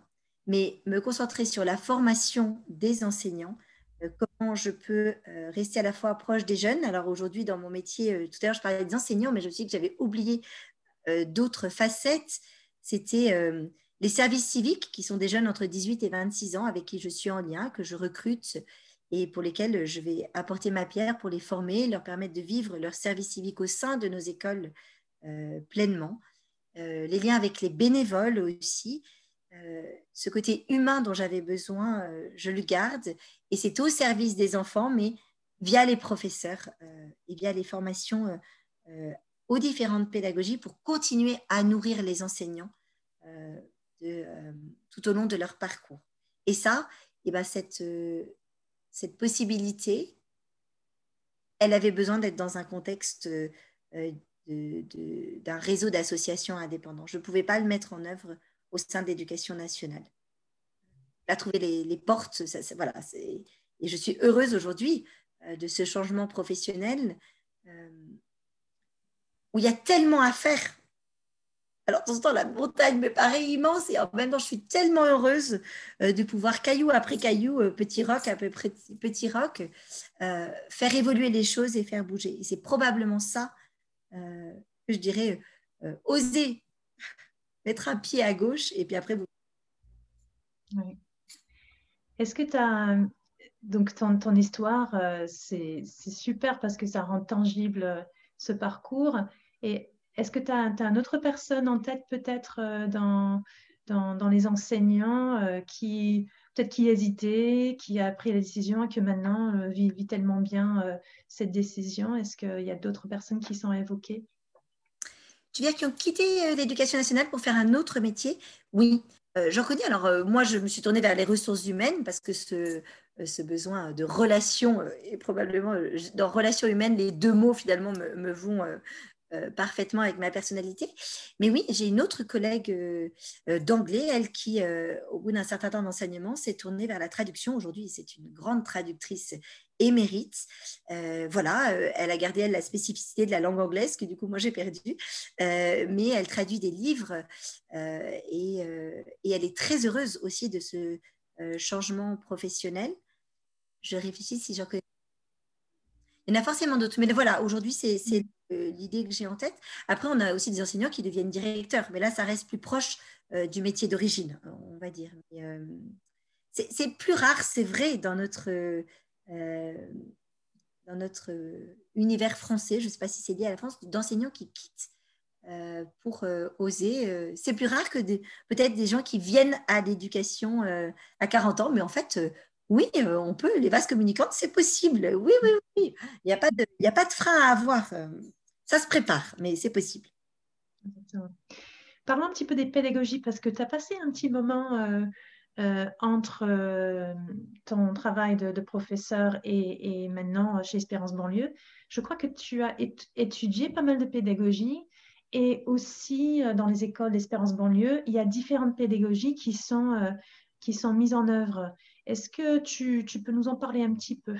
mais me concentrer sur la formation des enseignants, euh, comment je peux euh, rester à la fois proche des jeunes. Alors aujourd'hui, dans mon métier, euh, tout à l'heure, je parlais des enseignants, mais je sais que j'avais oublié d'autres facettes. C'était les services civiques, qui sont des jeunes entre 18 et 26 ans, avec qui je suis en lien, que je recrute et pour lesquels je vais apporter ma pierre pour les former, leur permettre de vivre leur service civique au sein de nos écoles pleinement. les liens avec les bénévoles aussi, euh, ce côté humain dont j'avais besoin, euh, je le garde. Et c'est au service des enfants, mais via les professeurs euh, et via les formations aux différentes pédagogies pour continuer à nourrir les enseignants tout au long de leur parcours. Et ça, eh ben cette, cette possibilité, elle avait besoin d'être dans un contexte d'un réseau d'associations indépendants. Je ne pouvais pas le mettre en œuvre au sein de l'éducation nationale. À trouver les, portes, voilà, et je suis heureuse aujourd'hui euh, de ce changement professionnel euh, où il y a tellement à faire. Alors, de temps en temps, la montagne me paraît immense et en même temps, je suis tellement heureuse euh, de pouvoir, caillou après caillou, petit roc après petit roc, faire évoluer les choses et faire bouger. Et c'est probablement ça que je dirais, oser mettre un pied à gauche et puis après vous. Est-ce que tu as. Donc, ton, ton histoire, euh, c'est super parce que ça rend tangible euh, ce parcours. Et est-ce que tu as, as, une autre personne en tête, peut-être, euh, dans, dans, les enseignants qui, peut-être qui hésitait, qui a pris la décision et que maintenant vit, vit, tellement bien cette décision? Est-ce qu'il y a d'autres personnes qui sont évoquées? Tu veux dire qui ont quitté euh, l'éducation nationale pour faire un autre métier? Oui, euh, j'en connais. Alors, euh, moi, je me suis tournée vers les ressources humaines parce que ce, ce besoin de relation, et probablement dans relation humaine, les deux mots finalement me, me vont euh, parfaitement avec ma personnalité. Mais oui, j'ai une autre collègue euh, euh, d'anglais, elle qui, au bout d'un certain temps d'enseignement, s'est tournée vers la traduction. Aujourd'hui, c'est une grande traductrice émérite. voilà, elle a gardé la spécificité de la langue anglaise que du coup moi j'ai perdu, mais elle traduit des livres et, et, elle est très heureuse aussi de ce changement professionnel. Je réfléchis si j'en connais. Il y en a forcément d'autres, mais voilà, aujourd'hui c'est l'idée que j'ai en tête. Après, on a aussi des enseignants qui deviennent directeurs, mais là, ça reste plus proche euh, du métier d'origine, on va dire. Euh, c'est plus rare, c'est vrai, dans notre, dans notre univers français, je ne sais pas si c'est lié à la France, d'enseignants qui quittent pour oser. c'est plus rare que peut-être des gens qui viennent à l'éducation à 40 ans, mais en fait, oui, on peut, les vases communicantes, c'est possible. Oui, oui, oui. Il n'y a, a pas de frein à avoir. Ça se prépare, mais c'est possible. Parlons un petit peu des pédagogies, parce que tu as passé un petit moment euh, euh, entre euh, ton travail de, professeur et, maintenant chez Espérance Banlieue. Je crois que tu as étudié pas mal de pédagogie et aussi dans les écoles d'Espérance Banlieue, il y a différentes pédagogies qui sont, qui sont mises en œuvre. Est-ce que tu, tu peux nous en parler un petit peu?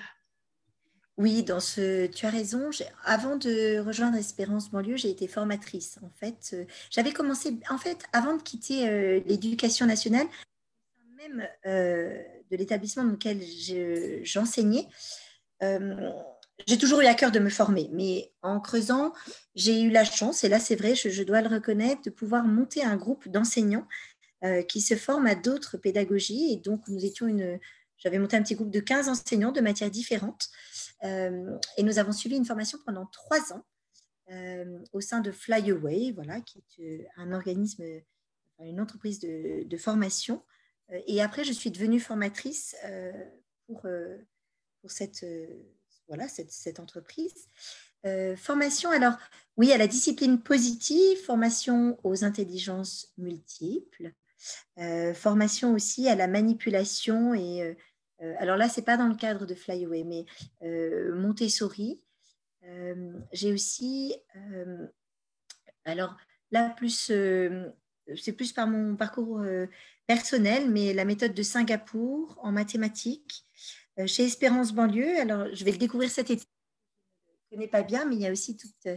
Oui, dans ce, tu as raison. Avant de rejoindre Espérance banlieue, j'ai été formatrice. En fait, euh, j'avais commencé, en fait, avant de quitter euh, l'éducation nationale, même euh, de l'établissement dans lequel j'enseignais, j'ai toujours eu à cœur de me former. Mais en creusant, j'ai eu la chance, et là c'est vrai, je, dois le reconnaître, de pouvoir monter un groupe d'enseignants qui se forment à d'autres pédagogies. Et donc, nous étions une, j'avais monté un petit groupe de 15 enseignants de matières différentes. Euh, et nous avons suivi une formation pendant trois ans euh, au sein de Flyaway, voilà, qui est euh, un organisme, une entreprise de, formation. Et après, je suis devenue formatrice pour, pour cette, voilà, cette, cette entreprise. formation, alors oui, à la discipline positive, formation aux intelligences multiples, formation aussi à la manipulation et alors là, c'est pas dans le cadre de Flyaway, mais Montessori. J'ai aussi, alors là, plus c'est plus par mon parcours personnel, mais la méthode de Singapour en mathématiques chez Espérance Banlieue. Alors, je vais le découvrir cet été. Je ne connais pas bien, mais il y a aussi toute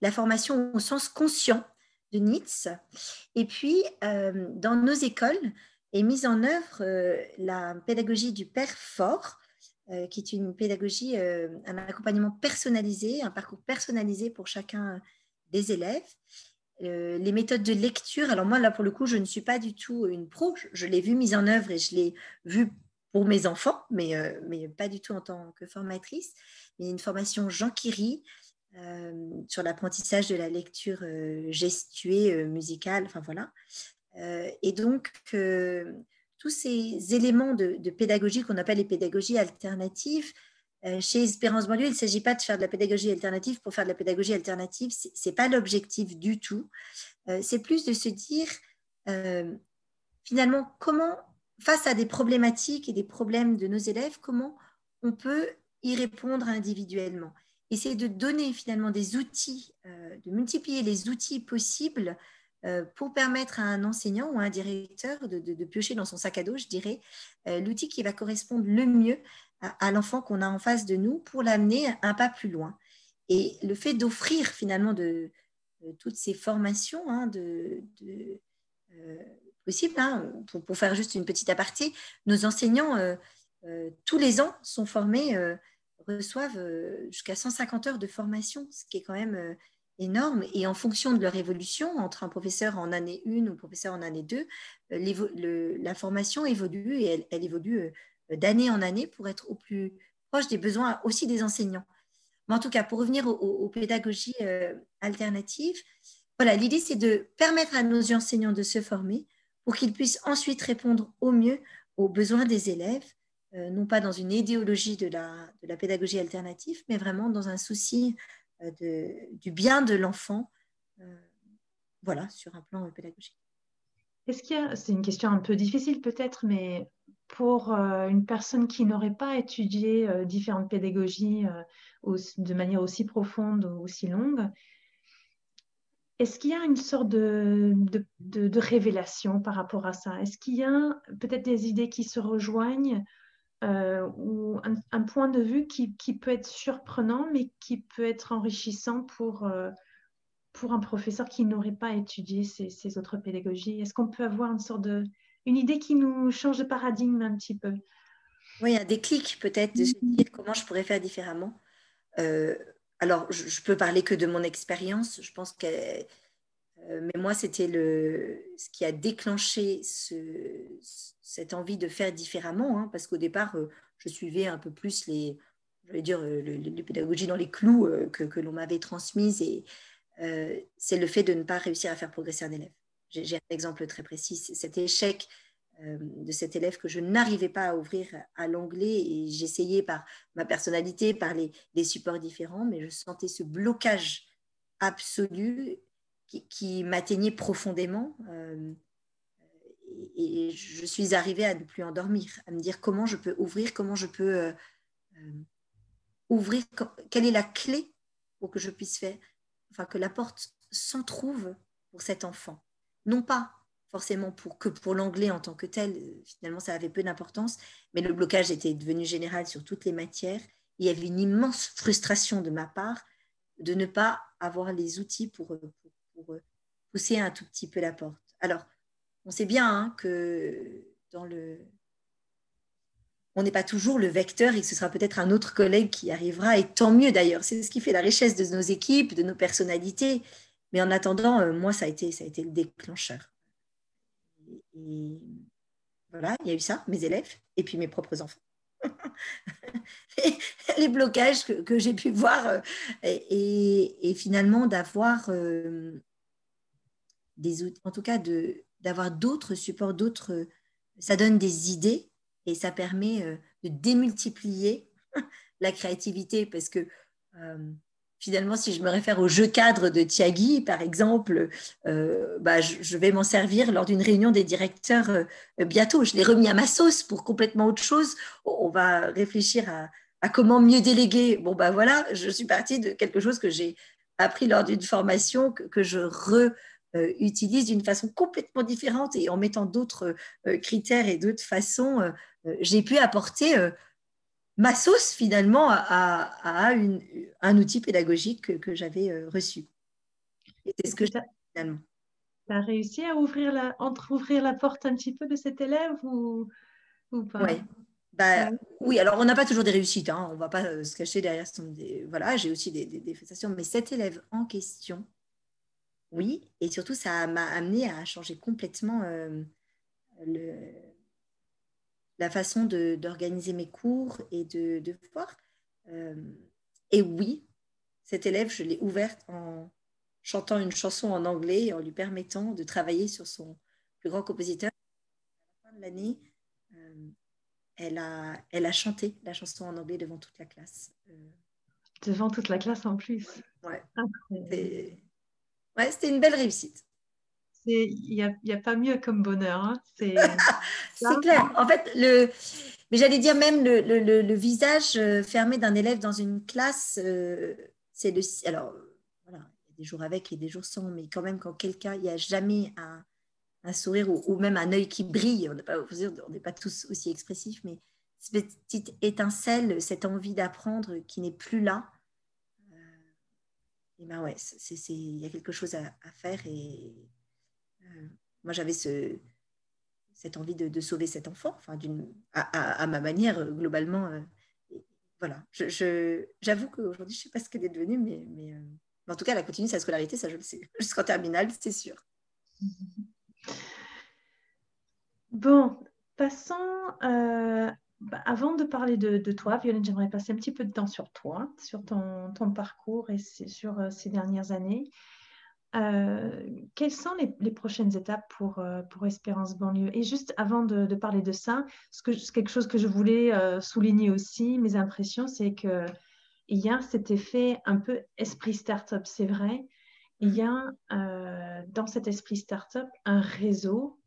la formation au sens conscient de Nietzsche. Et puis, dans nos écoles est mise en œuvre la pédagogie du père fort, qui est une pédagogie, un accompagnement personnalisé, un parcours personnalisé pour chacun des élèves. Euh, les méthodes de lecture, alors moi là pour le coup, je ne suis pas du tout une pro, je, l'ai vu mise en œuvre et je l'ai vu pour mes enfants, mais, euh, mais pas du tout en tant que formatrice. Mais une formation Jean Kiri euh, sur l'apprentissage de la lecture gestuée, musicale, enfin voilà. Et donc, tous ces éléments de, pédagogie qu'on appelle les pédagogies alternatives, euh, chez Espérance Banlieue, il ne s'agit pas de faire de la pédagogie alternative pour faire de la pédagogie alternative. Ce n'est pas l'objectif du tout. Euh, c'est plus de se dire, euh, finalement, comment, face à des problématiques et des problèmes de nos élèves, comment on peut y répondre individuellement. Et c'est de donner finalement des outils, de multiplier les outils possibles pour permettre à un enseignant ou à un directeur de, piocher dans son sac à dos, je dirais, l'outil qui va correspondre le mieux à, l'enfant qu'on a en face de nous pour l'amener un pas plus loin. Et le fait d'offrir finalement toutes ces formations hein, euh, possibles, hein, pour, faire juste une petite aparté, nos enseignants, euh, euh, tous les ans, sont formés, reçoivent jusqu'à 150 heures de formation, ce qui est quand même énorme. Et en fonction de leur évolution, entre un professeur en année 1 ou un professeur en année 2, la formation évolue et elle, évolue d'année en année pour être au plus proche des besoins aussi des enseignants. Mais en tout cas, pour revenir aux, pédagogies euh, alternatives, voilà, l'idée c'est de permettre à nos enseignants de se former pour qu'ils puissent ensuite répondre au mieux aux besoins des élèves, euh, non pas dans une idéologie de la, de la, pédagogie alternative, mais vraiment dans un souci euh, de, du bien de l'enfant, voilà, sur un plan pédagogique. Est-ce qu'il y a, c'est une question un peu difficile peut-être, mais pour euh, une personne qui n'aurait pas étudié euh, différentes pédagogies euh, de manière aussi profonde ou aussi longue, est-ce qu'il y a une sorte de, révélation par rapport à ça? Est-ce qu'il y a peut-être des idées qui se rejoignent ou un, point de vue qui, peut être surprenant, mais qui peut être enrichissant pour, pour un professeur qui n'aurait pas étudié ces, ces autres pédagogies Est-ce qu'on peut avoir une sorte de une idée qui nous change de paradigme un petit peu? Oui, un déclic peut-être de se mm-hmm. dire comment je pourrais faire différemment. Euh, alors, je, ne peux parler que de mon expérience. Je pense que, euh, mais moi, c'était ce qui a déclenché ce, cette envie de faire différemment, hein, parce qu'au départ, euh, je suivais un peu plus les, je vais dire, les pédagogies dans les clous que, que l'on m'avait transmises, et c'est le fait de ne pas réussir à faire progresser un élève. J'ai un exemple très précis, cet échec euh, de cet élève que je n'arrivais pas à ouvrir à l'anglais et j'essayais par ma personnalité, par les, supports différents, mais je sentais ce blocage absolu qui, m'atteignait profondément. Euh, et, je suis arrivée à ne plus endormir, à me dire comment je peux ouvrir, comment je peux euh, ouvrir, quelle est la clé pour que je puisse faire, enfin que la porte s'en trouve pour cet enfant non pas forcément pour, que pour l'anglais en tant que tel, finalement ça avait peu d'importance, mais le blocage était devenu général sur toutes les matières. Il y avait une immense frustration de ma part de ne pas avoir les outils pour, pour, pousser un tout petit peu la porte. Alors, on sait bien hein, que dans le... On n'est pas toujours le vecteur et que ce sera peut-être un autre collègue qui arrivera, et tant mieux d'ailleurs. C'est ce qui fait la richesse de nos équipes, de nos personnalités. Mais en attendant, euh, moi, ça a, été, ça a été le déclencheur. Et, voilà, il y a eu ça, mes élèves, et puis mes propres enfants. les blocages que, j'ai pu voir, euh, et, finalement d'avoir euh, en tout cas d'avoir d'autres supports, d'autres, ça donne des idées et ça permet de démultiplier la créativité parce que finalement, si je me réfère au jeu cadre de Tiagui, par exemple, euh, bah, je, vais m'en servir lors d'une réunion des directeurs euh, bientôt. Je l'ai remis à ma sauce pour complètement autre chose. On va réfléchir à, comment mieux déléguer. Bon, bah voilà, je suis partie de quelque chose que j'ai appris lors d'une formation que, je réutilise d'une façon complètement différente et en mettant d'autres euh, critères et d'autres façons, j'ai pu apporter ma sauce finalement à, un outil pédagogique que, j'avais euh, reçu. Et c'est ce que j'ai finalement. Tu as réussi à ouvrir la, ouvrir la porte un petit peu de cet élève ou, ou pas? Bah, Oui, alors on n'a pas toujours des réussites, hein. on ne va pas euh, se cacher derrière son. Voilà, j'ai aussi des, des, mais cet élève en question, oui, et surtout ça m'a amené à changer complètement euh, le, la façon d'organiser mes cours et de, de voir. Euh, et oui, cette élève, je l'ai ouverte en chantant une chanson en anglais et en lui permettant de travailler sur son plus grand compositeur. À la fin de l'année, euh, elle, a, elle a chanté la chanson en anglais devant toute la classe. Devant toute la classe en plus. Ouais. Ouais, c'était une belle réussite il n'y a, y a, pas mieux comme bonheur. Hein. C'est clair. En fait, le, mais j'allais dire même le, le, le visage euh, fermé d'un élève dans une classe, euh, c'est le. Alors, voilà, il y a des jours avec et des jours sans, mais quand même, quand quelqu'un, il n'y a jamais un, un sourire ou, même un œil qui brille, on n'est pas, pas tous aussi expressifs, mais cette petite étincelle, cette envie d'apprendre qui n'est plus là. Et ben ouais, il y a quelque chose à, à faire et euh, moi, j'avais ce, cette envie de, sauver cet enfant, enfin, à, à, ma manière, euh, globalement. Euh, voilà, j'avoue je, qu'aujourd'hui, je ne sais pas ce qu'elle est devenue, mais, mais en tout cas, elle a continué sa scolarité, ça je le sais, jusqu'en terminale, c'est sûr. Bon, passons. Bah, avant de parler de, toi, Violaine, j'aimerais passer un petit peu de temps sur toi, sur ton, parcours et sur ces dernières années. Euh, quelles sont les, prochaines étapes pour, euh, pour Espérance Banlieue? Et juste avant de, parler de ça, ce que, quelque chose que je voulais euh, souligner aussi, mes impressions, c'est que a cet effet un peu esprit start-up, c'est vrai. Il y a dans cet esprit start-up un réseau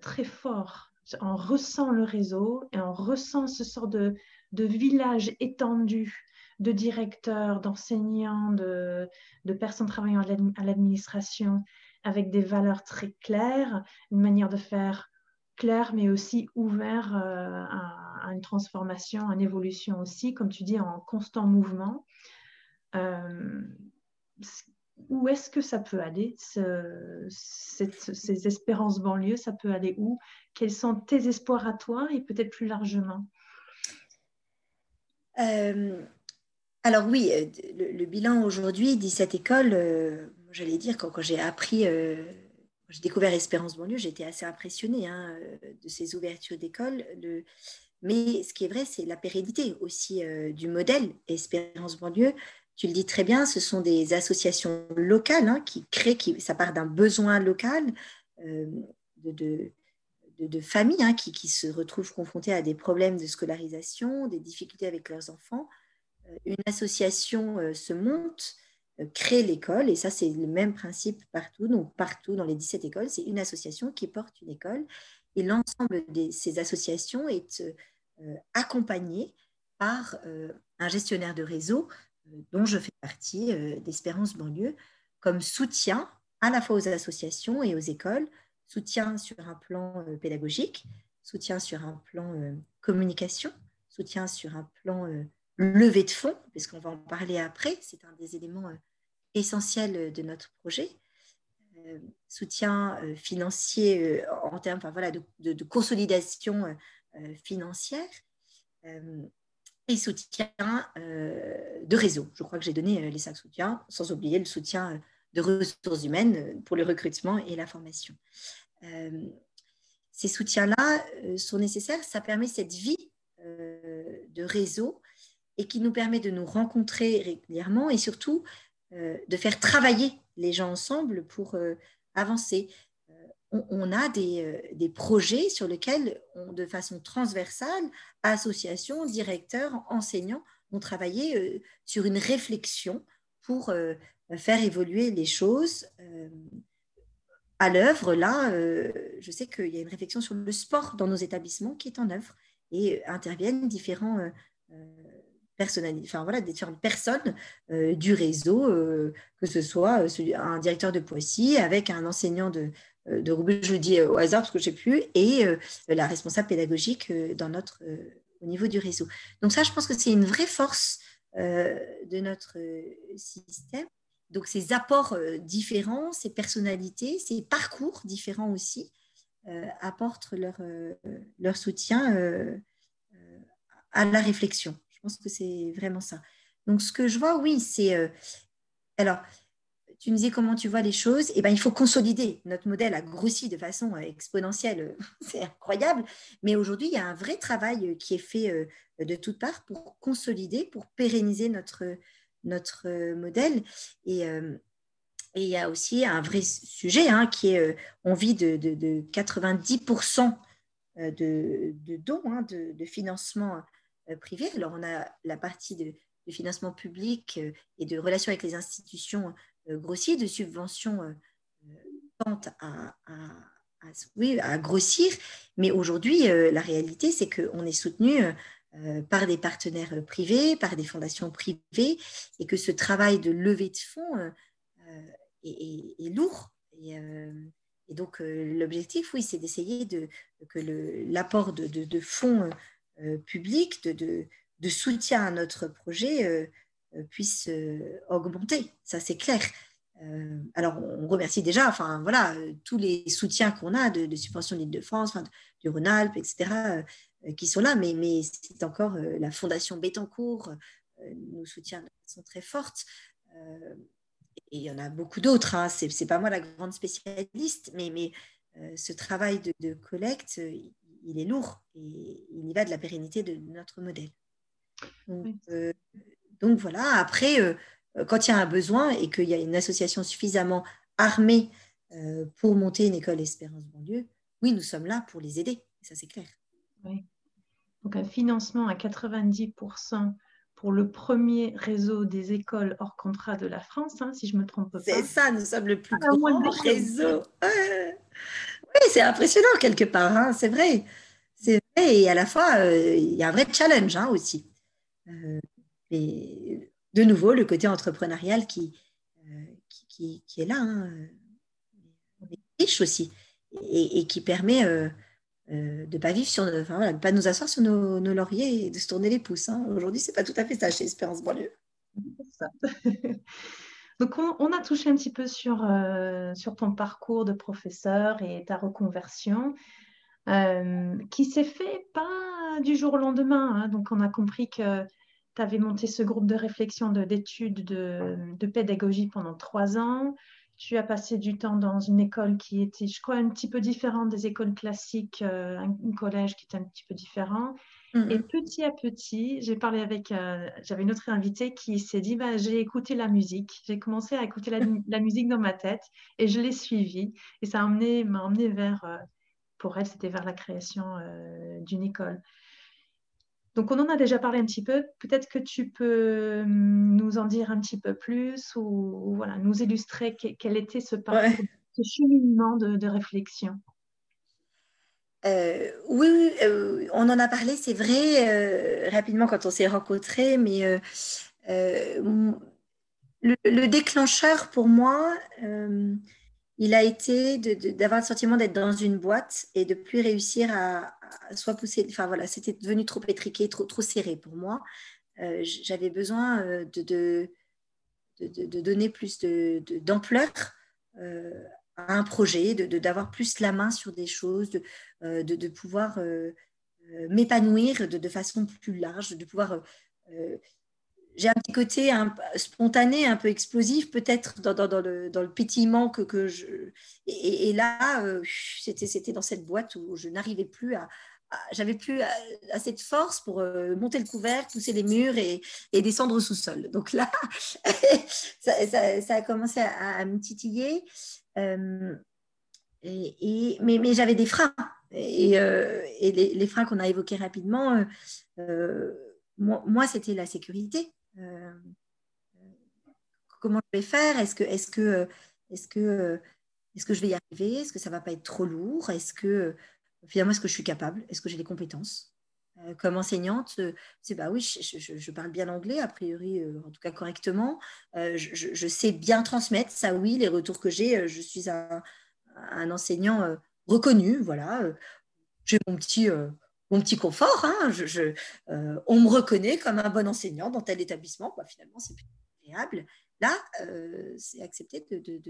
très fort. On ressent le réseau et on ressent ce sort de, village étendu de directeurs, d'enseignants, de, personnes travaillant à l'administration avec des valeurs très claires, une manière de faire claire mais aussi ouvert euh, à, une transformation, à une évolution aussi, comme tu dis, en constant mouvement. Euh, où est-ce que ça peut aller, ces espérances banlieues, ça peut aller où? Quels sont tes espoirs à toi et peut-être plus largement? Euh, alors oui, euh, le, bilan aujourd'hui, 17 écoles, euh, j'allais dire, quand, j'ai appris, euh, j'ai découvert Espérance Banlieue, j'étais assez impressionnée hein, de ces ouvertures d'écoles. Mais ce qui est vrai, c'est la pérennité aussi du modèle Espérance Banlieue. Tu le dis très bien, ce sont des associations locales hein, qui créent, qui, ça part d'un besoin local de, de, familles hein, qui, qui, se retrouvent confrontées à des problèmes de scolarisation, des difficultés avec leurs enfants. Euh, une association euh, se monte, euh, crée l'école, et ça c'est le même principe partout, donc partout dans les 17 écoles, c'est une association qui porte une école, et l'ensemble de ces associations est accompagné par un gestionnaire de réseau dont je fais partie, d'Espérance Banlieue, comme soutien à la fois aux associations et aux écoles, soutien sur un plan pédagogique, soutien sur un plan communication, soutien sur un plan levée de fonds, puisqu'on va en parler après, c'est un des éléments euh, essentiels de notre projet. Euh, soutien euh, financier en termes enfin, voilà, de, consolidation financière et soutien de réseau. Je crois que j'ai donné les cinq soutiens, sans oublier le soutien de ressources humaines pour le recrutement et la formation. ces soutiens-là sont nécessaires, ça permet cette vie de réseau et qui nous permet de nous rencontrer régulièrement et surtout euh, de faire travailler les gens ensemble pour euh, avancer. Euh, on, a des, des, projets sur lesquels, de façon transversale, associations, directeurs, enseignants, ont travaillé sur une réflexion pour faire évoluer les choses à l'œuvre, là, je sais qu'il y a une réflexion sur le sport dans nos établissements qui est en œuvre et interviennent différents enfin voilà, différentes personnes euh, du réseau, euh, que ce soit euh, un directeur de Poissy avec un enseignant de, de Roubaix, je le dis au hasard parce que je ne sais plus, et la responsable pédagogique dans notre, au niveau du réseau. Donc ça, je pense que c'est une vraie force de notre système. Donc ces apports différents, ces personnalités, ces parcours différents aussi apportent leur, leur soutien à la réflexion pense que c'est vraiment ça. Donc, ce que je vois, oui, c'est. Euh, alors, tu me disais comment tu vois les choses. Eh ben, il faut consolider. Notre modèle a grossi de façon euh, exponentielle. c'est incroyable. Mais aujourd'hui, il y a un vrai travail euh, qui est fait de toutes parts pour consolider, pour pérenniser notre, notre modèle. Et. Il y a aussi un vrai sujet hein, qui est, on vit de, de, 90% de, de dons, hein, de, financement euh, privés. Alors, on a la partie de, financement public euh, et de relations avec les institutions euh, grossiers, de subventions tente à, oui, à, grossir. Mais aujourd'hui, la réalité, c'est qu'on est soutenu par des partenaires privés, par des fondations privées, et que ce travail de levée de fonds est, lourd. Et, donc, l'objectif, oui, c'est d'essayer de, que l'apport de, de, fonds euh, public, de, de, soutien à notre projet euh, euh, puisse augmenter. Ça, c'est clair. alors, on remercie déjà, enfin voilà, tous les soutiens qu'on a de, de subventions d'Île-de-France, du Rhône-Alpes, etc., qui sont là, mais, mais c'est encore la Fondation Bettencourt nous soutient de façon très forte. et il y en a beaucoup d'autres. Hein. Ce n'est pas moi la grande spécialiste, mais, mais ce travail de, de collecte, il est lourd et il y va de la pérennité de notre modèle. Donc, euh, voilà, après, euh, quand il y a un besoin et qu'il y a une association suffisamment armée euh, pour monter une école Espérance banlieue, oui, nous sommes là pour les aider, ça c'est clair. Oui. Donc un financement à 90% pour le premier réseau des écoles hors contrat de la France, hein, si je ne me trompe pas. C'est ça, nous sommes le plus ah, grand réseau. Oui, c'est impressionnant quelque part, hein, c'est vrai. C'est vrai, et à la fois, euh, il y a un vrai challenge hein, aussi. Euh, et de nouveau, le côté entrepreneurial qui, euh, qui, qui, est là, hein, riche aussi, et, qui permet de ne pas vivre sur, de pas nous asseoir sur nos, lauriers et de se tourner les pouces. Hein. Aujourd'hui, c'est pas tout à fait ça chez Espérance Banlieue. Donc, on, a touché un petit peu sur, euh, sur ton parcours de professeur et ta reconversion, euh, qui s'est fait pas du jour au lendemain. Hein. Donc, on a compris que tu avais monté ce groupe de réflexion d'études de, de, pédagogie pendant trois ans. Tu as passé du temps dans une école qui était, je crois, un petit peu différente des écoles classiques, euh, un, collège qui était un petit peu différent. Et petit à petit, j'ai parlé avec, euh, j'avais une autre invitée qui s'est dit, bah, j'ai écouté la musique, j'ai commencé à écouter la, musique dans ma tête et je l'ai suivie. Et ça m'a emmené, vers, euh, pour elle, c'était vers la création d'une école. Donc, on en a déjà parlé un petit peu. Peut-être que tu peux hum, nous en dire un petit peu plus ou, voilà, nous illustrer quel était ce parcours, ce cheminement de réflexion. Euh, oui, euh, on en a parlé, c'est vrai, euh, rapidement quand on s'est rencontrés, mais le, déclencheur pour moi, il a été d'avoir le sentiment d'être dans une boîte et de plus réussir à, soit pousser, enfin voilà, c'était devenu trop étriqué, trop, trop serré pour moi. J'avais besoin de, de, de, donner plus d'ampleur un projet, d'avoir plus la main sur des choses, de, euh, pouvoir euh, euh, m'épanouir de, façon plus large, de pouvoir... j'ai un petit côté spontané, un peu explosif, peut-être dans, le, dans, le, pétillement que, je... Et, là, c'était dans cette boîte où je n'arrivais plus à, j'avais plus assez de force pour monter le couvercle, pousser les murs et, descendre au sous-sol. Donc là, ça, a commencé à, me titiller. Euh, et, mais, j'avais des freins. Et, euh, les, freins qu'on a évoqués rapidement, euh, moi, c'était la sécurité. Comment je vais faire? Est-ce que, est que, est que, est que je vais y arriver? Est-ce que ça va pas être trop lourd? Est-ce que finalement, est-ce que je suis capable? Est-ce que j'ai les compétences? Comme enseignante, c'est bah oui, je, parle bien anglais, a priori, en tout cas correctement. je, sais bien transmettre, ça oui, les retours que j'ai, je suis un, un enseignant reconnu, voilà. J'ai mon petit, mon petit confort, hein, je, on me reconnaît comme un bon enseignant dans tel établissement, finalement, c'est plus agréable. Là, c'est accepter de,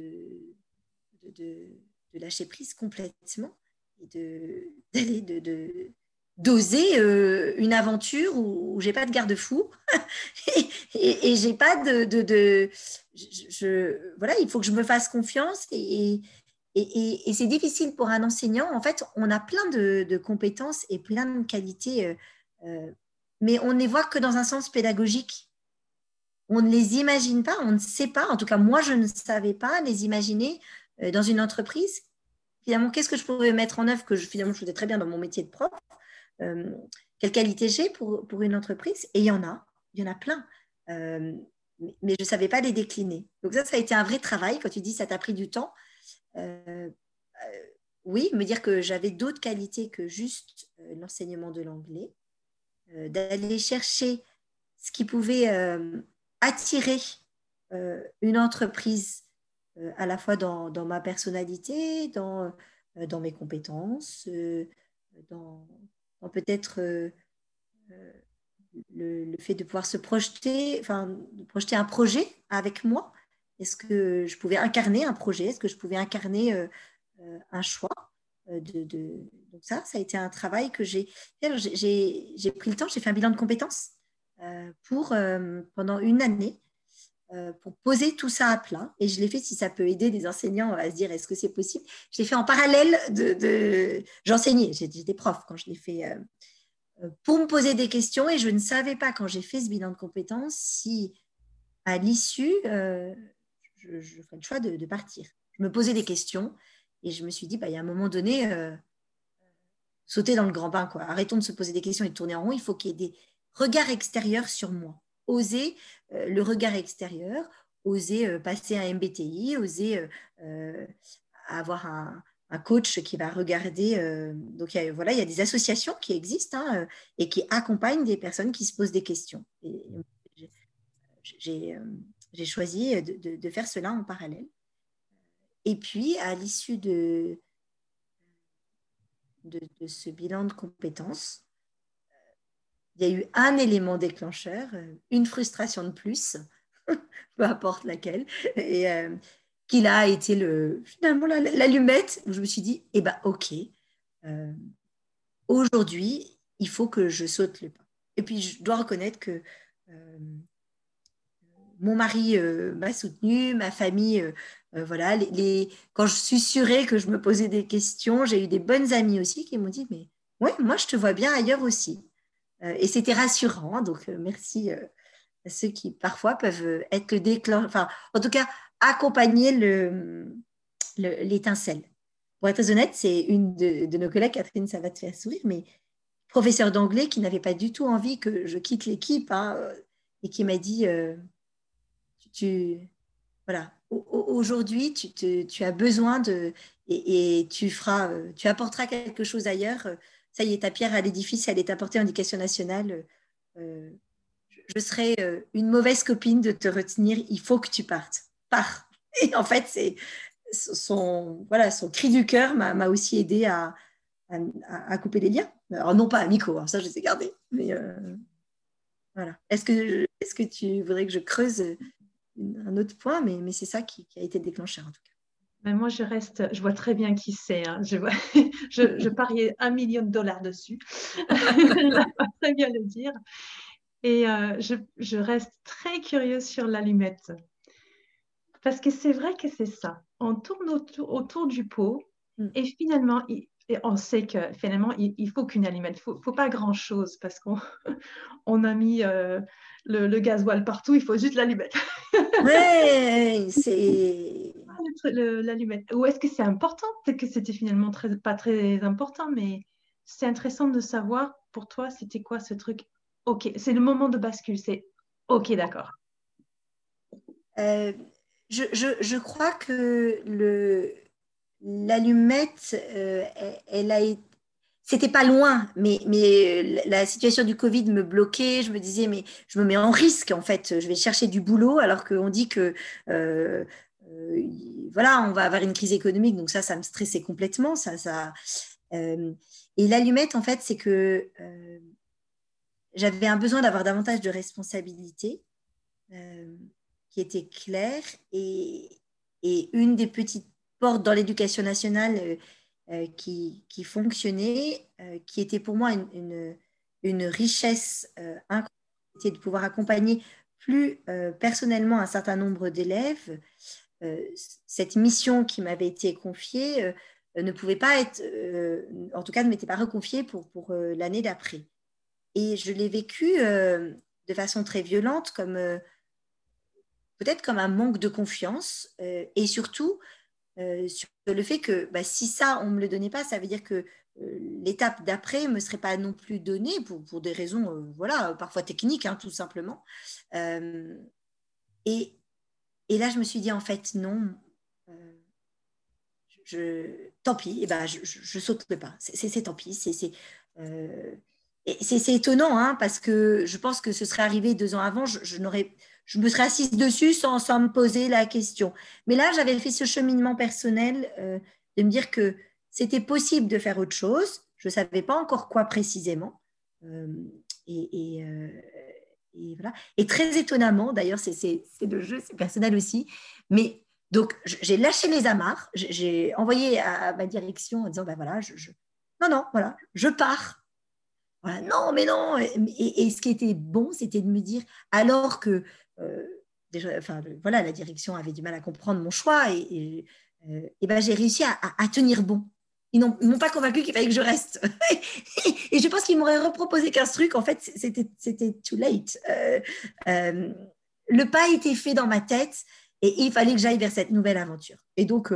lâcher prise complètement et d'aller de, d'oser une aventure où, j'ai pas de garde-fou et, j'ai pas de, voilà il faut que je me fasse confiance et, et, c'est difficile pour un enseignant. En fait, on a plein de, compétences et plein de qualités, euh, euh, mais on ne les voit que dans un sens pédagogique. On ne les imagine pas, on ne sait pas. En tout cas, moi, je ne savais pas les imaginer euh, dans une entreprise. Finalement, qu'est-ce que je pouvais mettre en œuvre que je, finalement je faisais très bien dans mon métier de prof? Quelle qualité j'ai pour, pour une entreprise? Et il y en a, il y en a plein mais je ne savais pas les décliner. Donc ça, ça a été un vrai travail. Quand tu dis ça t'a pris du temps, euh, euh, oui, me dire que j'avais d'autres qualités que juste euh, l'enseignement de l'anglais, d'aller chercher ce qui pouvait attirer une entreprise à la fois dans, ma personnalité, dans, mes compétences, dans, peut-être le, fait de pouvoir se projeter, enfin, de projeter un projet avec moi est-ce que je pouvais incarner un projet? Est-ce que je pouvais incarner euh, euh, un choix euh, de, Donc ça, ça a été un travail que j'ai... J'ai pris le temps, j'ai fait un bilan de compétences pour, pendant une année pour poser tout ça à plat. Et je l'ai fait si ça peut aider des enseignants à se dire est-ce que c'est possible? Je l'ai fait en parallèle de... de... J'enseignais, j'étais prof quand je l'ai fait pour me poser des questions et je ne savais pas quand j'ai fait ce bilan de compétences si à l'issue, je, ferai le choix de, partir. Je me posais des questions et je me suis dit, bah, il y a un moment donné, euh, sauter dans le grand bain. Quoi. Arrêtons de se poser des questions et de tourner en rond. Il faut qu'il y ait des regards extérieurs sur moi. Oser euh, le regard extérieur, oser euh, passer un MBTI, oser avoir un, coach qui va regarder. donc, voilà, il y a des associations qui existent hein, et qui accompagnent des personnes qui se posent des questions. j'ai j'ai choisi de, faire cela en parallèle. Et puis, à l'issue de, ce bilan de compétences, il y a eu un élément déclencheur, une frustration de plus, peu importe laquelle, euh, qui a été le, finalement l'allumette où je me suis dit, eh bien, ok, euh, aujourd'hui, il faut que je saute le pas. Et puis, je dois reconnaître que euh, mon mari euh, m'a soutenu, ma famille, euh, euh, voilà. Les, quand je sûrée que je me posais des questions, j'ai eu des bonnes amies aussi qui m'ont dit, mais oui, moi je te vois bien ailleurs aussi. et c'était rassurant, donc merci à ceux qui parfois peuvent être le déclencheur, enfin, en tout cas, accompagner l'étincelle. Le, Pour être très honnête, c'est une de, nos collègues, Catherine, ça va te faire sourire, mais professeur d'anglais qui n'avait pas du tout envie que je quitte l'équipe hein, et qui m'a dit tu, voilà, aujourd'hui, tu, as besoin de, et, tu feras, euh, tu apporteras quelque chose ailleurs. Ça y est, ta pierre à l'édifice, elle est apportée en éducation nationale. Euh, je serais euh, une mauvaise copine de te retenir. Il faut que tu partes. Pars. Et en fait, c'est son, voilà, son cri du cœur m'a aussi aidé à, à, couper les liens. Alors, non pas amicaux, hein, ça je les ai gardés. Est -ce que tu voudrais que je creuse un autre point, mais, mais c'est ça qui, a été déclencheur en tout cas. Mais moi, je reste, je vois très bien qui c'est. Hein. Je, je, je, pariais un million de dollars dessus. très bien le dire. Et euh, je, je, reste très curieuse sur l'allumette. Parce que c'est vrai que c'est ça. On tourne autour, autour du pot mm. et finalement, on sait que finalement, il, il faut qu'une allumette. Il ne faut, faut, pas grand-chose parce qu'on on a mis euh, le, le, gasoil partout, il faut juste l'allumette. oui, c'est. L'allumette. Ou est-ce que c'est important? Peut-être que c'était finalement très, pas très important, mais c'est intéressant de savoir pour toi, c'était quoi ce truc? OK, c'est le moment de bascule, c'est OK, d'accord. Euh, je, je, crois que le, l'allumette, euh, elle, a été c'était pas loin, mais, mais la situation du Covid me bloquait. Je me disais, mais je me mets en risque, en fait. Je vais chercher du boulot alors qu'on dit que, euh, voilà, on va avoir une crise économique. Donc ça, ça me stressait complètement. Ça, ça, et l'allumette, en fait, c'est que j'avais un besoin d'avoir davantage de responsabilités qui était claire et, et, une des petites portes dans l'éducation nationale euh, euh, qui, qui, fonctionnait, euh, qui était pour moi une, une, richesse incroyable, de pouvoir accompagner plus personnellement un certain nombre d'élèves. cette mission qui m'avait été confiée ne pouvait pas être, en tout cas ne m'était pas reconfiée pour, pour l'année d'après. Et je l'ai vécu de façon très violente comme peut-être comme un manque de confiance et surtout euh, sur le fait que bah, si ça, on ne me le donnait pas, ça veut dire que euh, l'étape d'après ne me serait pas non plus donnée pour, pour des raisons, voilà, parfois techniques, hein, tout simplement. et, et, là, je me suis dit, en fait, non, je, tant pis, et eh ben, je, je, saute le pas. C'est tant pis. C'est étonnant, hein, parce que je pense que ce serait arrivé deux ans avant, je, n'aurais je me serais assise dessus sans, sans, me poser la question. Mais là, j'avais fait ce cheminement personnel euh, de me dire que c'était possible de faire autre chose. Je ne savais pas encore quoi précisément. Euh, et, euh, et, voilà. et, très étonnamment, d'ailleurs, c'est le jeu, c'est personnel aussi. Mais donc, j'ai lâché les amarres. J'ai envoyé à ma direction en disant, ben voilà, je, non, non, voilà, je pars. Voilà, non, mais non. Et, ce qui était bon, c'était de me dire, alors que déjà, enfin, voilà, la direction avait du mal à comprendre mon choix et, euh, ben, j'ai réussi à, tenir bon. Ils n'ont pas convaincu qu'il fallait que je reste. et je pense qu'ils m'auraient reproposé 15 trucs. En fait, c'était too late. Euh, le pas était fait dans ma tête et il fallait que j'aille vers cette nouvelle aventure. Et donc,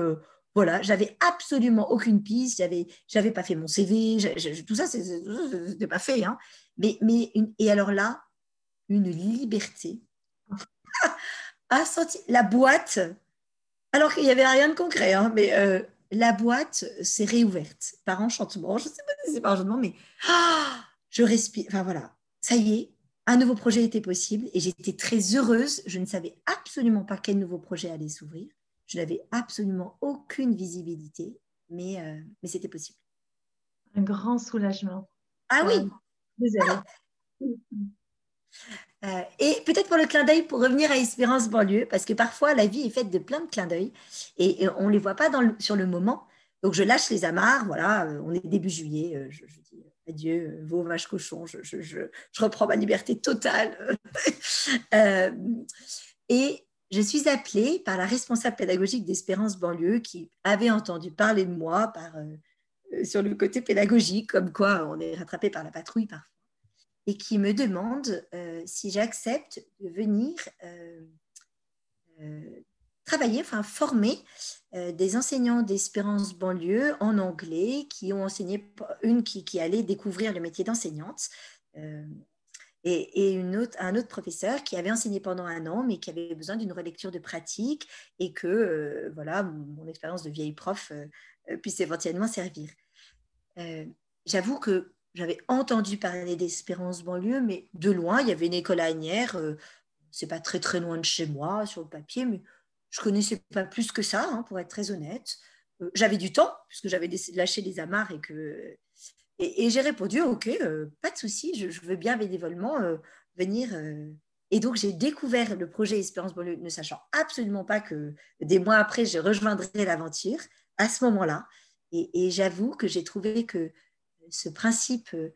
voilà, j'avais absolument aucune piste. J'avais, j'avais pas fait mon CV. tout ça, c'était pas fait. Hein. Mais, mais et alors là, une liberté a senti la boîte, alors qu'il n'y avait rien de concret, hein, mais euh, la boîte s'est réouverte par enchantement. Je ne sais pas si c'est par enchantement, mais ah, je respire. Enfin voilà, ça y est, un nouveau projet était possible et j'étais très heureuse. Je ne savais absolument pas quel nouveau projet allait s'ouvrir. Je n'avais absolument aucune visibilité, mais, euh, mais c'était possible. Un grand soulagement. Ah oui. Désolée. Euh, et peut-être pour le clin d'œil, pour revenir à Espérance banlieue, parce que parfois la vie est faite de plein de clins d'œil et, on ne les voit pas sur le moment. Donc je lâche les amarres, voilà, euh, on est début juillet, euh, je, dis adieu, vos vaches cochons, je, reprends ma liberté totale. et je suis appelée par la responsable pédagogique d'Espérance banlieue qui avait entendu parler de moi sur le côté pédagogique, comme quoi on est rattrapé par la patrouille parfois et qui me demande euh, si j'accepte de venir euh, euh, travailler, enfin former des enseignants d'Espérance banlieue en anglais qui ont enseigné, une qui, allait découvrir le métier d'enseignante. Et, une autre, un autre professeur qui avait enseigné pendant un an, mais qui avait besoin d'une relecture de pratique et que voilà, mon, expérience de vieille prof puisse éventuellement servir. J'avoue que j'avais entendu parler d'Espérance banlieue, mais de loin, il y avait une école à Agnières. Euh, c'est pas très très loin de chez moi sur le papier, mais je connaissais pas plus que ça, hein, pour être très honnête. Euh, j'avais du temps puisque j'avais lâché les amarres et que et, j'ai répondu ok, euh, pas de souci, je, veux bien bénévolement venir. Et donc j'ai découvert le projet Espérance banlieue, ne sachant absolument pas que des mois après je rejoindrais l'aventure à ce moment-là. et j'avoue que j'ai trouvé que ce principe euh,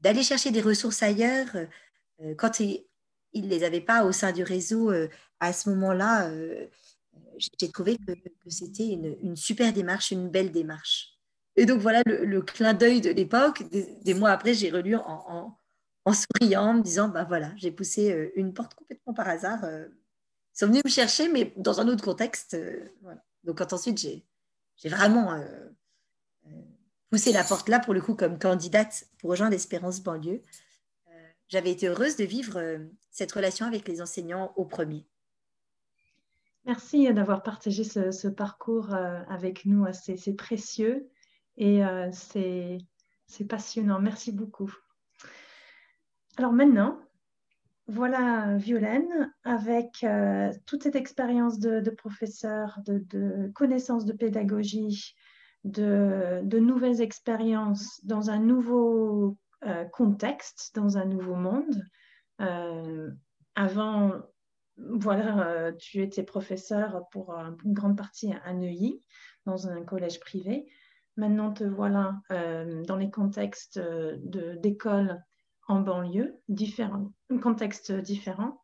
d'aller chercher des ressources ailleurs, euh, quand ils ne les avaient pas au sein du réseau euh, à ce moment-là, j'ai trouvé que, c'était une, super démarche, une belle démarche. Et donc voilà le, clin d'œil de l'époque. Des, mois après, j'ai relu en, en, souriant, en me disant, bah voilà, j'ai poussé une porte complètement par hasard. Ils sont venus me chercher, mais dans un autre contexte. Donc quand ensuite j'ai vraiment la porte là, pour le coup, comme candidate pour rejoindre l'Espérance banlieue. Euh, j'avais été heureuse de vivre cette relation avec les enseignants au premier. Merci d'avoir partagé ce, parcours avec nous. C'est précieux et c'est passionnant. Merci beaucoup. Alors maintenant, voilà Violaine, avec euh, toute cette expérience de, professeur, de, connaissances de pédagogie, de, nouvelles expériences dans un nouveau euh, contexte, dans un nouveau monde. Euh, avant, voilà, tu étais professeur pour une grande partie à Neuilly, dans un collège privé. Maintenant, te voilà dans les contextes d'école en banlieue, différent, un contexte différent.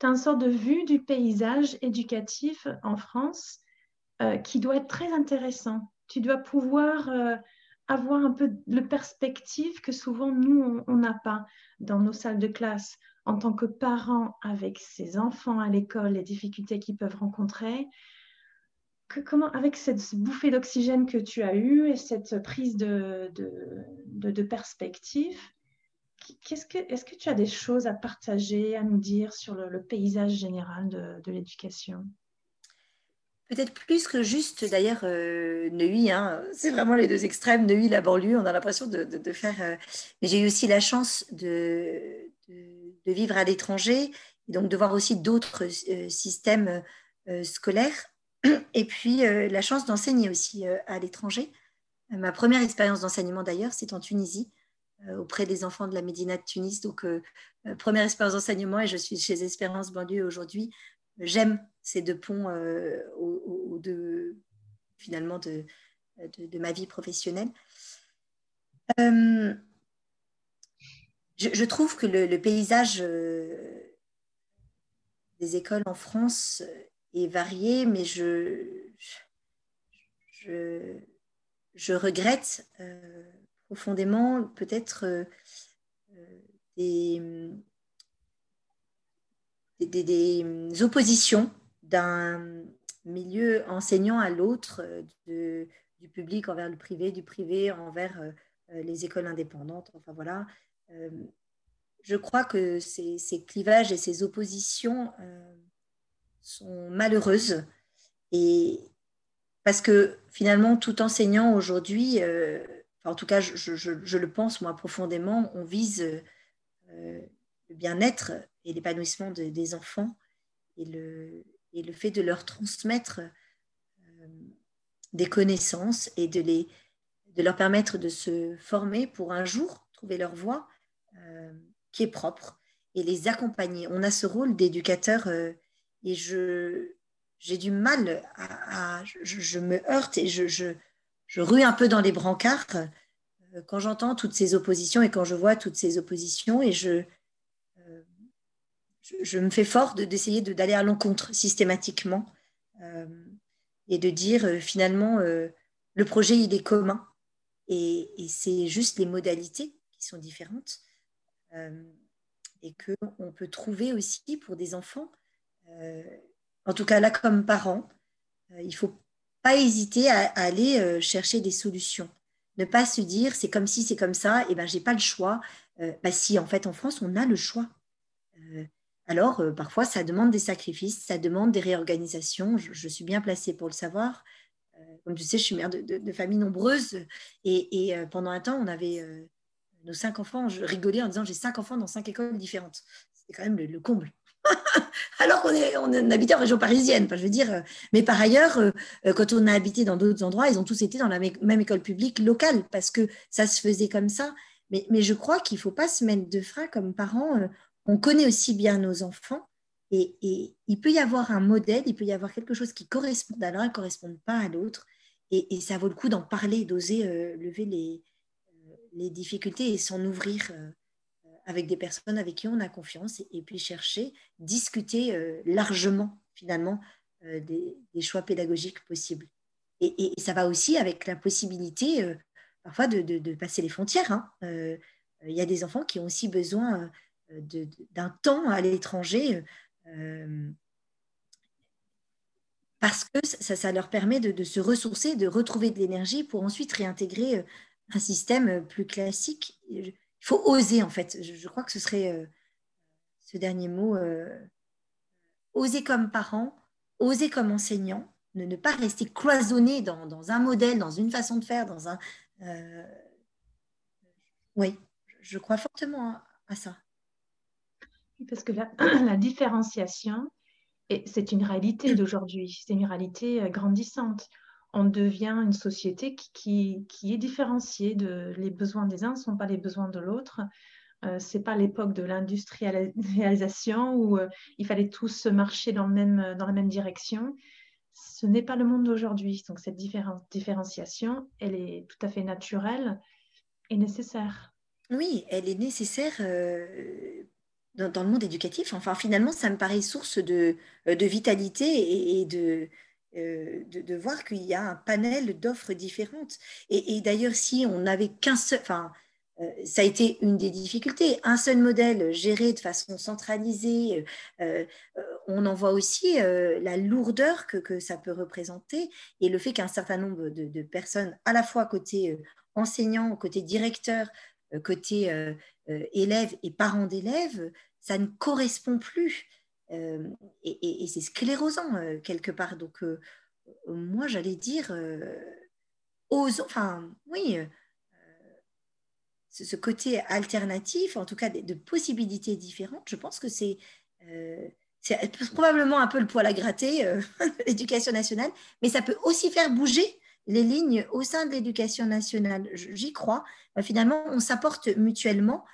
Tu as une sorte de vue du paysage éducatif en France euh, qui doit être très intéressant. Tu dois pouvoir euh, avoir un peu de perspective que souvent nous, on n'a pas dans nos salles de classe en tant que parents avec ses enfants à l'école, les difficultés qu'ils peuvent rencontrer. Comment, avec cette bouffée d'oxygène que tu as eue et cette prise de perspective, est-ce que tu as des choses à partager, à nous dire sur le, paysage général de, l'éducation? Peut-être plus que juste d'ailleurs euh, Neuilly, hein. c'est vraiment les deux extrêmes, Neuilly, la banlieue, on a l'impression de, faire... Euh, mais j'ai eu aussi la chance de, vivre à l'étranger, donc de voir aussi d'autres euh, systèmes scolaires, et puis la chance d'enseigner aussi à l'étranger. Ma première expérience d'enseignement d'ailleurs, c'est en Tunisie. Euh, auprès des enfants de la Médina de Tunis. Donc, euh, euh, première expérience d'enseignement et je suis chez Espérance Banlieue aujourd'hui. J'aime ces deux ponts au, finalement de, ma vie professionnelle. je, trouve que le, paysage des écoles en France est varié, mais je, regrette profondément peut-être euh, euh, des, des, oppositions d'un milieu enseignant à l'autre, du public envers le privé, du privé envers euh, les écoles indépendantes. Enfin voilà. Je crois que ces, clivages et ces oppositions sont malheureuses et parce que finalement tout enseignant aujourd'hui en tout cas, je, le pense moi profondément, on vise euh, le bien-être et l'épanouissement des enfants et le, et le, fait de leur transmettre euh, des connaissances et de, les, de leur permettre de se former pour un jour trouver leur voie euh, qui est propre et les accompagner. On a ce rôle d'éducateur et je, j'ai du mal à, je, me heurte et je, je rue un peu dans les brancards euh, quand j'entends toutes ces oppositions et quand je vois toutes ces oppositions et je, euh, je, me fais fort d'essayer d'aller à l'encontre systématiquement euh, et de dire finalement le projet il est commun et, c'est juste les modalités qui sont différentes et qu'on peut trouver aussi pour des enfants, en tout cas là comme parents, il faut pas hésiter à, aller chercher des solutions ne pas se dire c'est comme si c'est comme ça, et ben j'ai pas le choix. Euh, bah, si en fait en France on a le choix. Euh, alors euh, parfois ça demande des sacrifices, ça demande des réorganisations. Je, suis bien placée pour le savoir. comme tu sais, je suis mère de, familles nombreuses et, pendant un temps on avait nos cinq enfants. Je rigolais en disant j'ai cinq enfants dans cinq écoles différentes. C'est quand même le comble. alors qu'on est, on habitait en région parisienne. Je veux dire, euh, mais par ailleurs, euh, euh, quand on a habité dans d'autres endroits, ils ont tous été dans la même école publique locale parce que ça se faisait comme ça. Mais, mais je crois qu'il ne faut pas se mettre de frein comme parents. On connaît aussi bien nos enfants et, il peut y avoir un modèle, il peut y avoir quelque chose qui correspond à l'un et ne correspond pas à l'autre. Et, ça vaut le coup d'en parler, d'oser lever les, les difficultés et s'en ouvrir avec des personnes avec qui on a confiance et, puis chercher, discuter euh, largement finalement euh, des, choix pédagogiques possibles. Et, ça va aussi avec la possibilité euh, parfois de, passer les frontières. Hein. Il y a des enfants qui ont aussi besoin d'un temps à l'étranger parce que ça, ça leur permet de, se ressourcer, de retrouver de l'énergie pour ensuite réintégrer un système plus classique il faut oser en fait. Je, crois que ce serait ce dernier mot. oser comme parent, oser comme enseignant, ne, ne pas rester cloisonné dans, dans, un modèle, dans une façon de faire, dans un. oui, je crois fortement à, ça. Parce que la, la différenciation, c'est une réalité d'aujourd'hui, c'est une réalité grandissante on devient une société qui, qui, est différenciée. De, les besoins des uns ne sont pas les besoins de l'autre. Euh, c'est pas l'époque de l'industrialisation où euh, il fallait tous marcher dans, le même, dans la même direction. Ce n'est pas le monde d'aujourd'hui. Donc cette différenciation, elle est tout à fait naturelle et nécessaire. Oui, elle est nécessaire euh, dans, le monde éducatif. Enfin, finalement, ça me paraît source de, de vitalité et de, euh, de, voir qu'il y a un panel d'offres différentes. Et, d'ailleurs, si on n'avait qu'un seul, enfin, euh, ça a été une des difficultés, un seul modèle géré de façon centralisée, euh, on en voit aussi la lourdeur que, ça peut représenter et le fait qu'un certain nombre de, personnes, à la fois côté enseignant, côté directeur, côté élèves et parents d'élèves, ça ne correspond plus. Euh, et, c'est sclérosant euh, quelque part. Donc, euh, moi, j'allais dire, aux, enfin, oui, ce côté alternatif, en tout cas de, possibilités différentes, je pense que c'est c'est probablement un peu le poil à gratter, l'éducation nationale, mais ça peut aussi faire bouger les lignes au sein de l'éducation nationale. J'y crois. finalement, on s'apporte mutuellement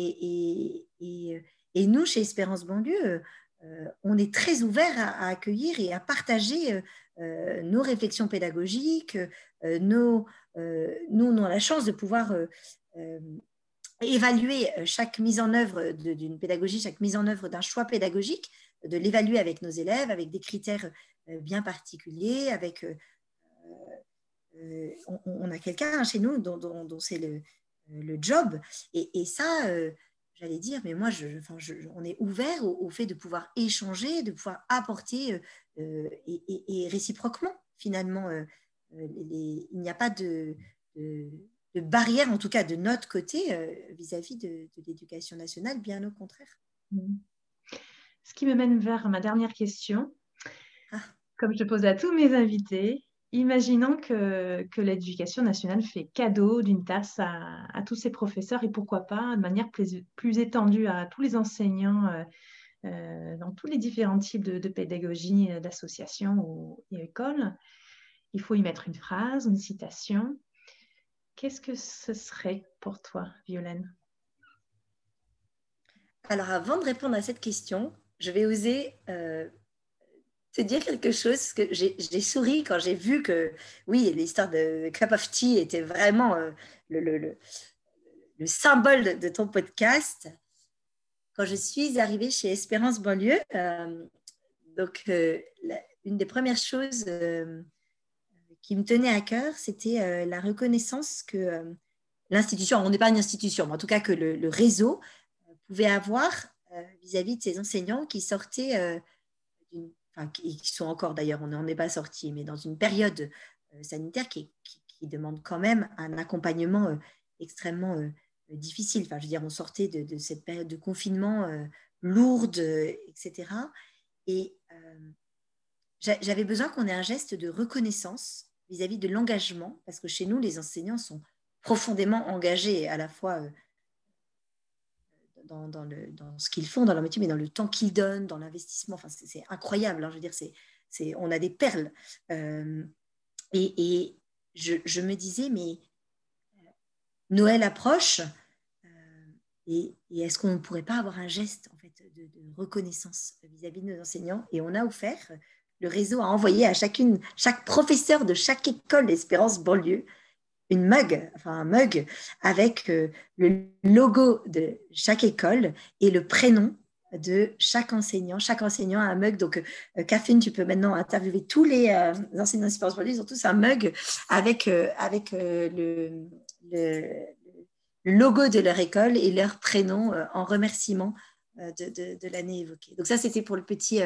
et, et, nous, chez Espérance Banlieue, euh, on est très ouvert à, accueillir et à partager euh, euh, nos réflexions pédagogiques. nous, on a la chance de pouvoir évaluer chaque mise en œuvre d'une pédagogie, chaque mise en œuvre d'un choix pédagogique, de l'évaluer avec nos élèves, avec des critères bien particuliers, avec on, a quelqu'un chez nous dont, c'est le, le, job. Et, et ça, j'allais dire, mais moi, je, enfin, on est ouvert au, fait de pouvoir échanger, de pouvoir apporter, euh, euh, et, réciproquement, finalement, euh, il n'y a pas de, de, barrière, en tout cas de notre côté, vis-à-vis de, l'éducation nationale, bien au contraire. Ce qui me mène vers ma dernière question. Ah. Comme je pose à tous mes invités, Imaginons que, l'éducation nationale fait cadeau d'une tasse à, tous ses professeurs et pourquoi pas de manière plus, étendue à tous les enseignants euh, euh, dans tous les différents types de, pédagogie, euh, d'associations ou écoles. Il faut y mettre une phrase, une citation. Qu'est-ce que ce serait pour toi, Violaine? Alors, avant de répondre à cette question, je vais oser te dire quelque chose que j'ai souri quand j'ai vu que, oui, l'histoire de Cup of Tea était vraiment euh, le, le, le, symbole de, ton podcast. Quand je suis arrivée chez Espérance Banlieue, euh, donc euh, une des premières choses qui me tenait à cœur, c'était la reconnaissance que l'institution, on n'est pas une institution, mais en tout cas que le, réseau pouvait avoir vis-à-vis -vis de ses enseignants qui sortaient d'une qui, sont encore d'ailleurs, on n'en est pas sorti, mais dans une période euh, sanitaire qui, demande quand même un accompagnement euh, extrêmement euh, difficile. Enfin, je veux dire, on sortait de, cette période de confinement lourde, etc. Et j'avais besoin qu'on ait un geste de reconnaissance vis-à-vis -vis de l'engagement, parce que chez nous, les enseignants sont profondément engagés à la fois dans, le, dans ce qu'ils font dans leur métier, mais dans le temps qu'ils donnent, dans l'investissement. Enfin, c'est incroyable. Hein, je veux dire, c'est, c'est, on a des perles. Euh, et, je, me disais, mais euh, Noël approche. Euh, et, et, est-ce qu'on ne pourrait pas avoir un geste en fait, de, reconnaissance vis-à-vis de nos enseignants? Et on a offert, le réseau a envoyé à chacune, chaque professeur de chaque école d'Espérance banlieue une mug, enfin un mug avec euh, le logo de chaque école et le prénom de chaque enseignant. Chaque enseignant a un mug. Donc, euh, Catherine, tu peux maintenant interviewer tous les euh, enseignants de sport ils ont tous un mug avec, avec le, le, logo de leur école et leur prénom en remerciement de, de, l'année évoquée. Donc, ça, c'était pour le petit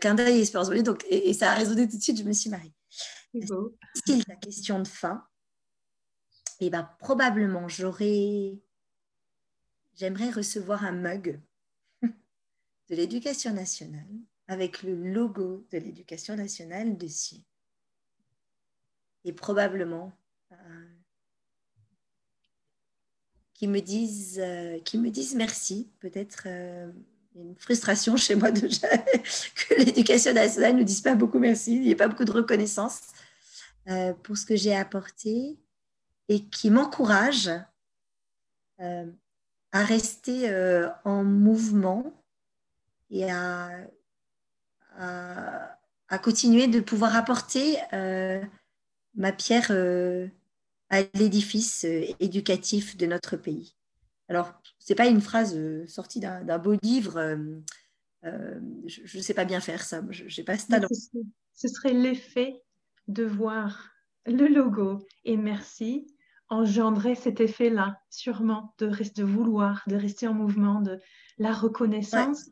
clin d'œil et, donc, et, ça a résonné tout de suite, je me suis mariée. C'est la question de fin et ben, probablement j'aurais, j'aimerais recevoir un mug de l'éducation nationale avec le logo de l'éducation nationale dessus. Et probablement euh, qui me disent, euh, me disent merci. Peut-être euh, une frustration chez moi déjà que l'éducation nationale ne dise pas beaucoup merci. Il n'y a pas beaucoup de reconnaissance pour ce que j'ai apporté et qui m'encourage à rester en mouvement et à, à, continuer de pouvoir apporter euh, ma pierre euh, à l'édifice euh, éducatif de notre pays. Alors, ce n'est pas une phrase sortie d'un beau livre. je ne sais pas bien faire ça. Je, pas ce talent. Ce serait l'effet de voir le logo et merci engendrer cet effet-là, sûrement, de, de vouloir, de rester en mouvement, de la reconnaissance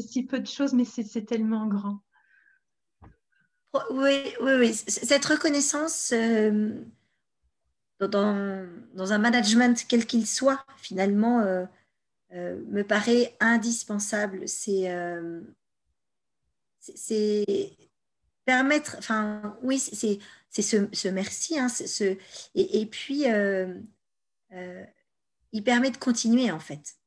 c'est si peu de choses, mais c'est tellement grand. Oui, oui, oui. Cette reconnaissance euh, dans, dans, un management quel qu'il soit, finalement, euh, euh, me paraît indispensable. C'est permettre, enfin, oui, c'est ce, ce, merci, hein, ce, et, et, puis il permet de continuer, en fait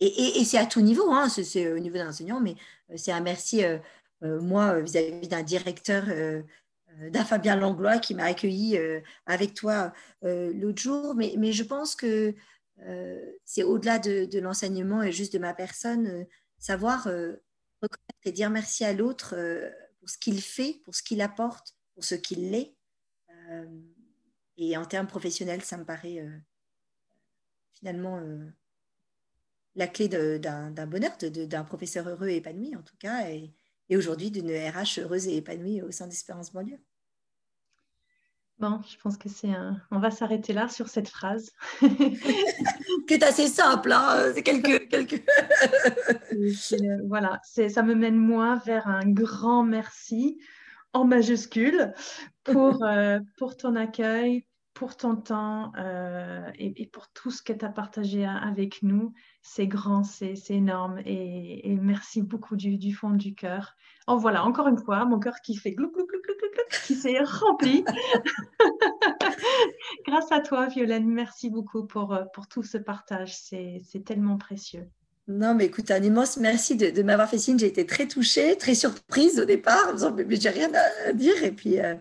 et, c'est à tout niveau, hein, c'est au niveau d'un enseignant, mais euh, c'est un merci, euh, euh, moi, vis-à-vis d'un directeur, d'un Fabien Langlois qui m'a accueilli avec toi l'autre jour. Mais, mais, je pense que c'est au-delà de, l'enseignement et juste de ma personne, savoir reconnaître et dire merci à l'autre pour ce qu'il fait, pour ce qu'il apporte, pour ce qu'il est. et en termes professionnels, ça me paraît finalement la clé d'un bonheur, d'un professeur heureux et épanoui en tout cas, et, aujourd'hui d'une RH heureuse et épanouie au sein d'Espérance Banlieue. Bon, je pense que c'est un... On va s'arrêter là sur cette phrase. qui est assez simple, hein c'est quelques... quelques... Euh, voilà, ça me mène moi vers un grand merci en majuscule pour, euh, pour ton accueil, pour ton temps euh, et, pour tout ce que tu as partagé avec nous. C'est grand, c'est énorme et, merci beaucoup du, fond du cœur. Oh voilà, encore une fois, mon cœur qui fait glou, glou, glou, glou, glou, qui s'est rempli. Grâce à toi, Violaine, merci beaucoup pour, pour tout ce partage. C'est tellement précieux. Non, mais écoute, un immense merci de, m'avoir fait signe. J'ai été très touchée, très surprise au départ, en disant, mais j'ai rien à dire. Et puis, euh,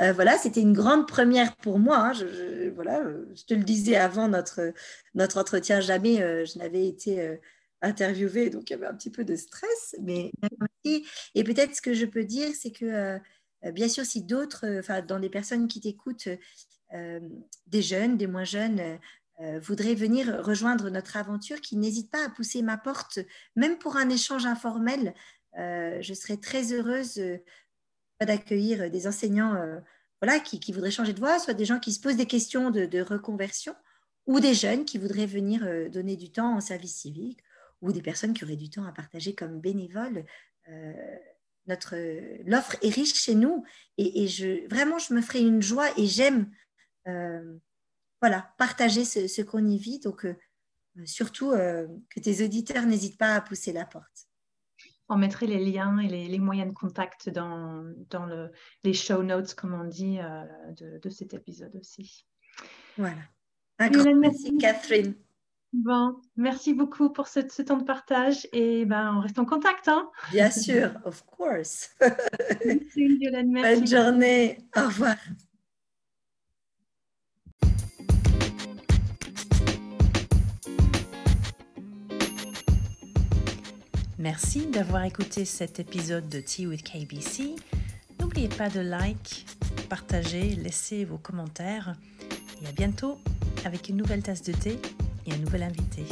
euh, voilà, c'était une grande première pour moi. Hein. Je, voilà, je te le disais avant notre, notre entretien, jamais euh, je n'avais été interviewée, donc il y avait un petit peu de stress. Mais Et peut-être ce que je peux dire, c'est que, bien sûr, si d'autres, enfin, dans les personnes qui t'écoutent, des jeunes, des moins jeunes, euh, voudrait venir rejoindre notre aventure, qui n'hésite pas à pousser ma porte, même pour un échange informel. Euh, je serais très heureuse euh, d'accueillir des enseignants voilà, qui, voudraient changer de voie, soit des gens qui se posent des questions de, reconversion, ou des jeunes qui voudraient venir donner du temps en service civique, ou des personnes qui auraient du temps à partager comme bénévoles. notre l'offre est riche chez nous et, vraiment je me ferai une joie et j'aime voilà, partager ce, qu'on y vit. Donc, euh, euh, surtout euh, que tes auditeurs n'hésitent pas à pousser la porte. On mettrait les liens et les, moyens de contact dans, dans le, les show notes, comme on dit, de, cet épisode aussi. Voilà. Un grand merci, Catherine. Bon, merci beaucoup pour ce, temps de partage et ben, on reste en contact. Hein Bien sûr, of course. merci, Violaine. Merci. Bonne journée. Au revoir. Merci d'avoir écouté cet épisode de Tea with KBC. N'oubliez pas de like, partager, laisser vos commentaires. Et à bientôt avec une nouvelle tasse de thé et un nouvel invité.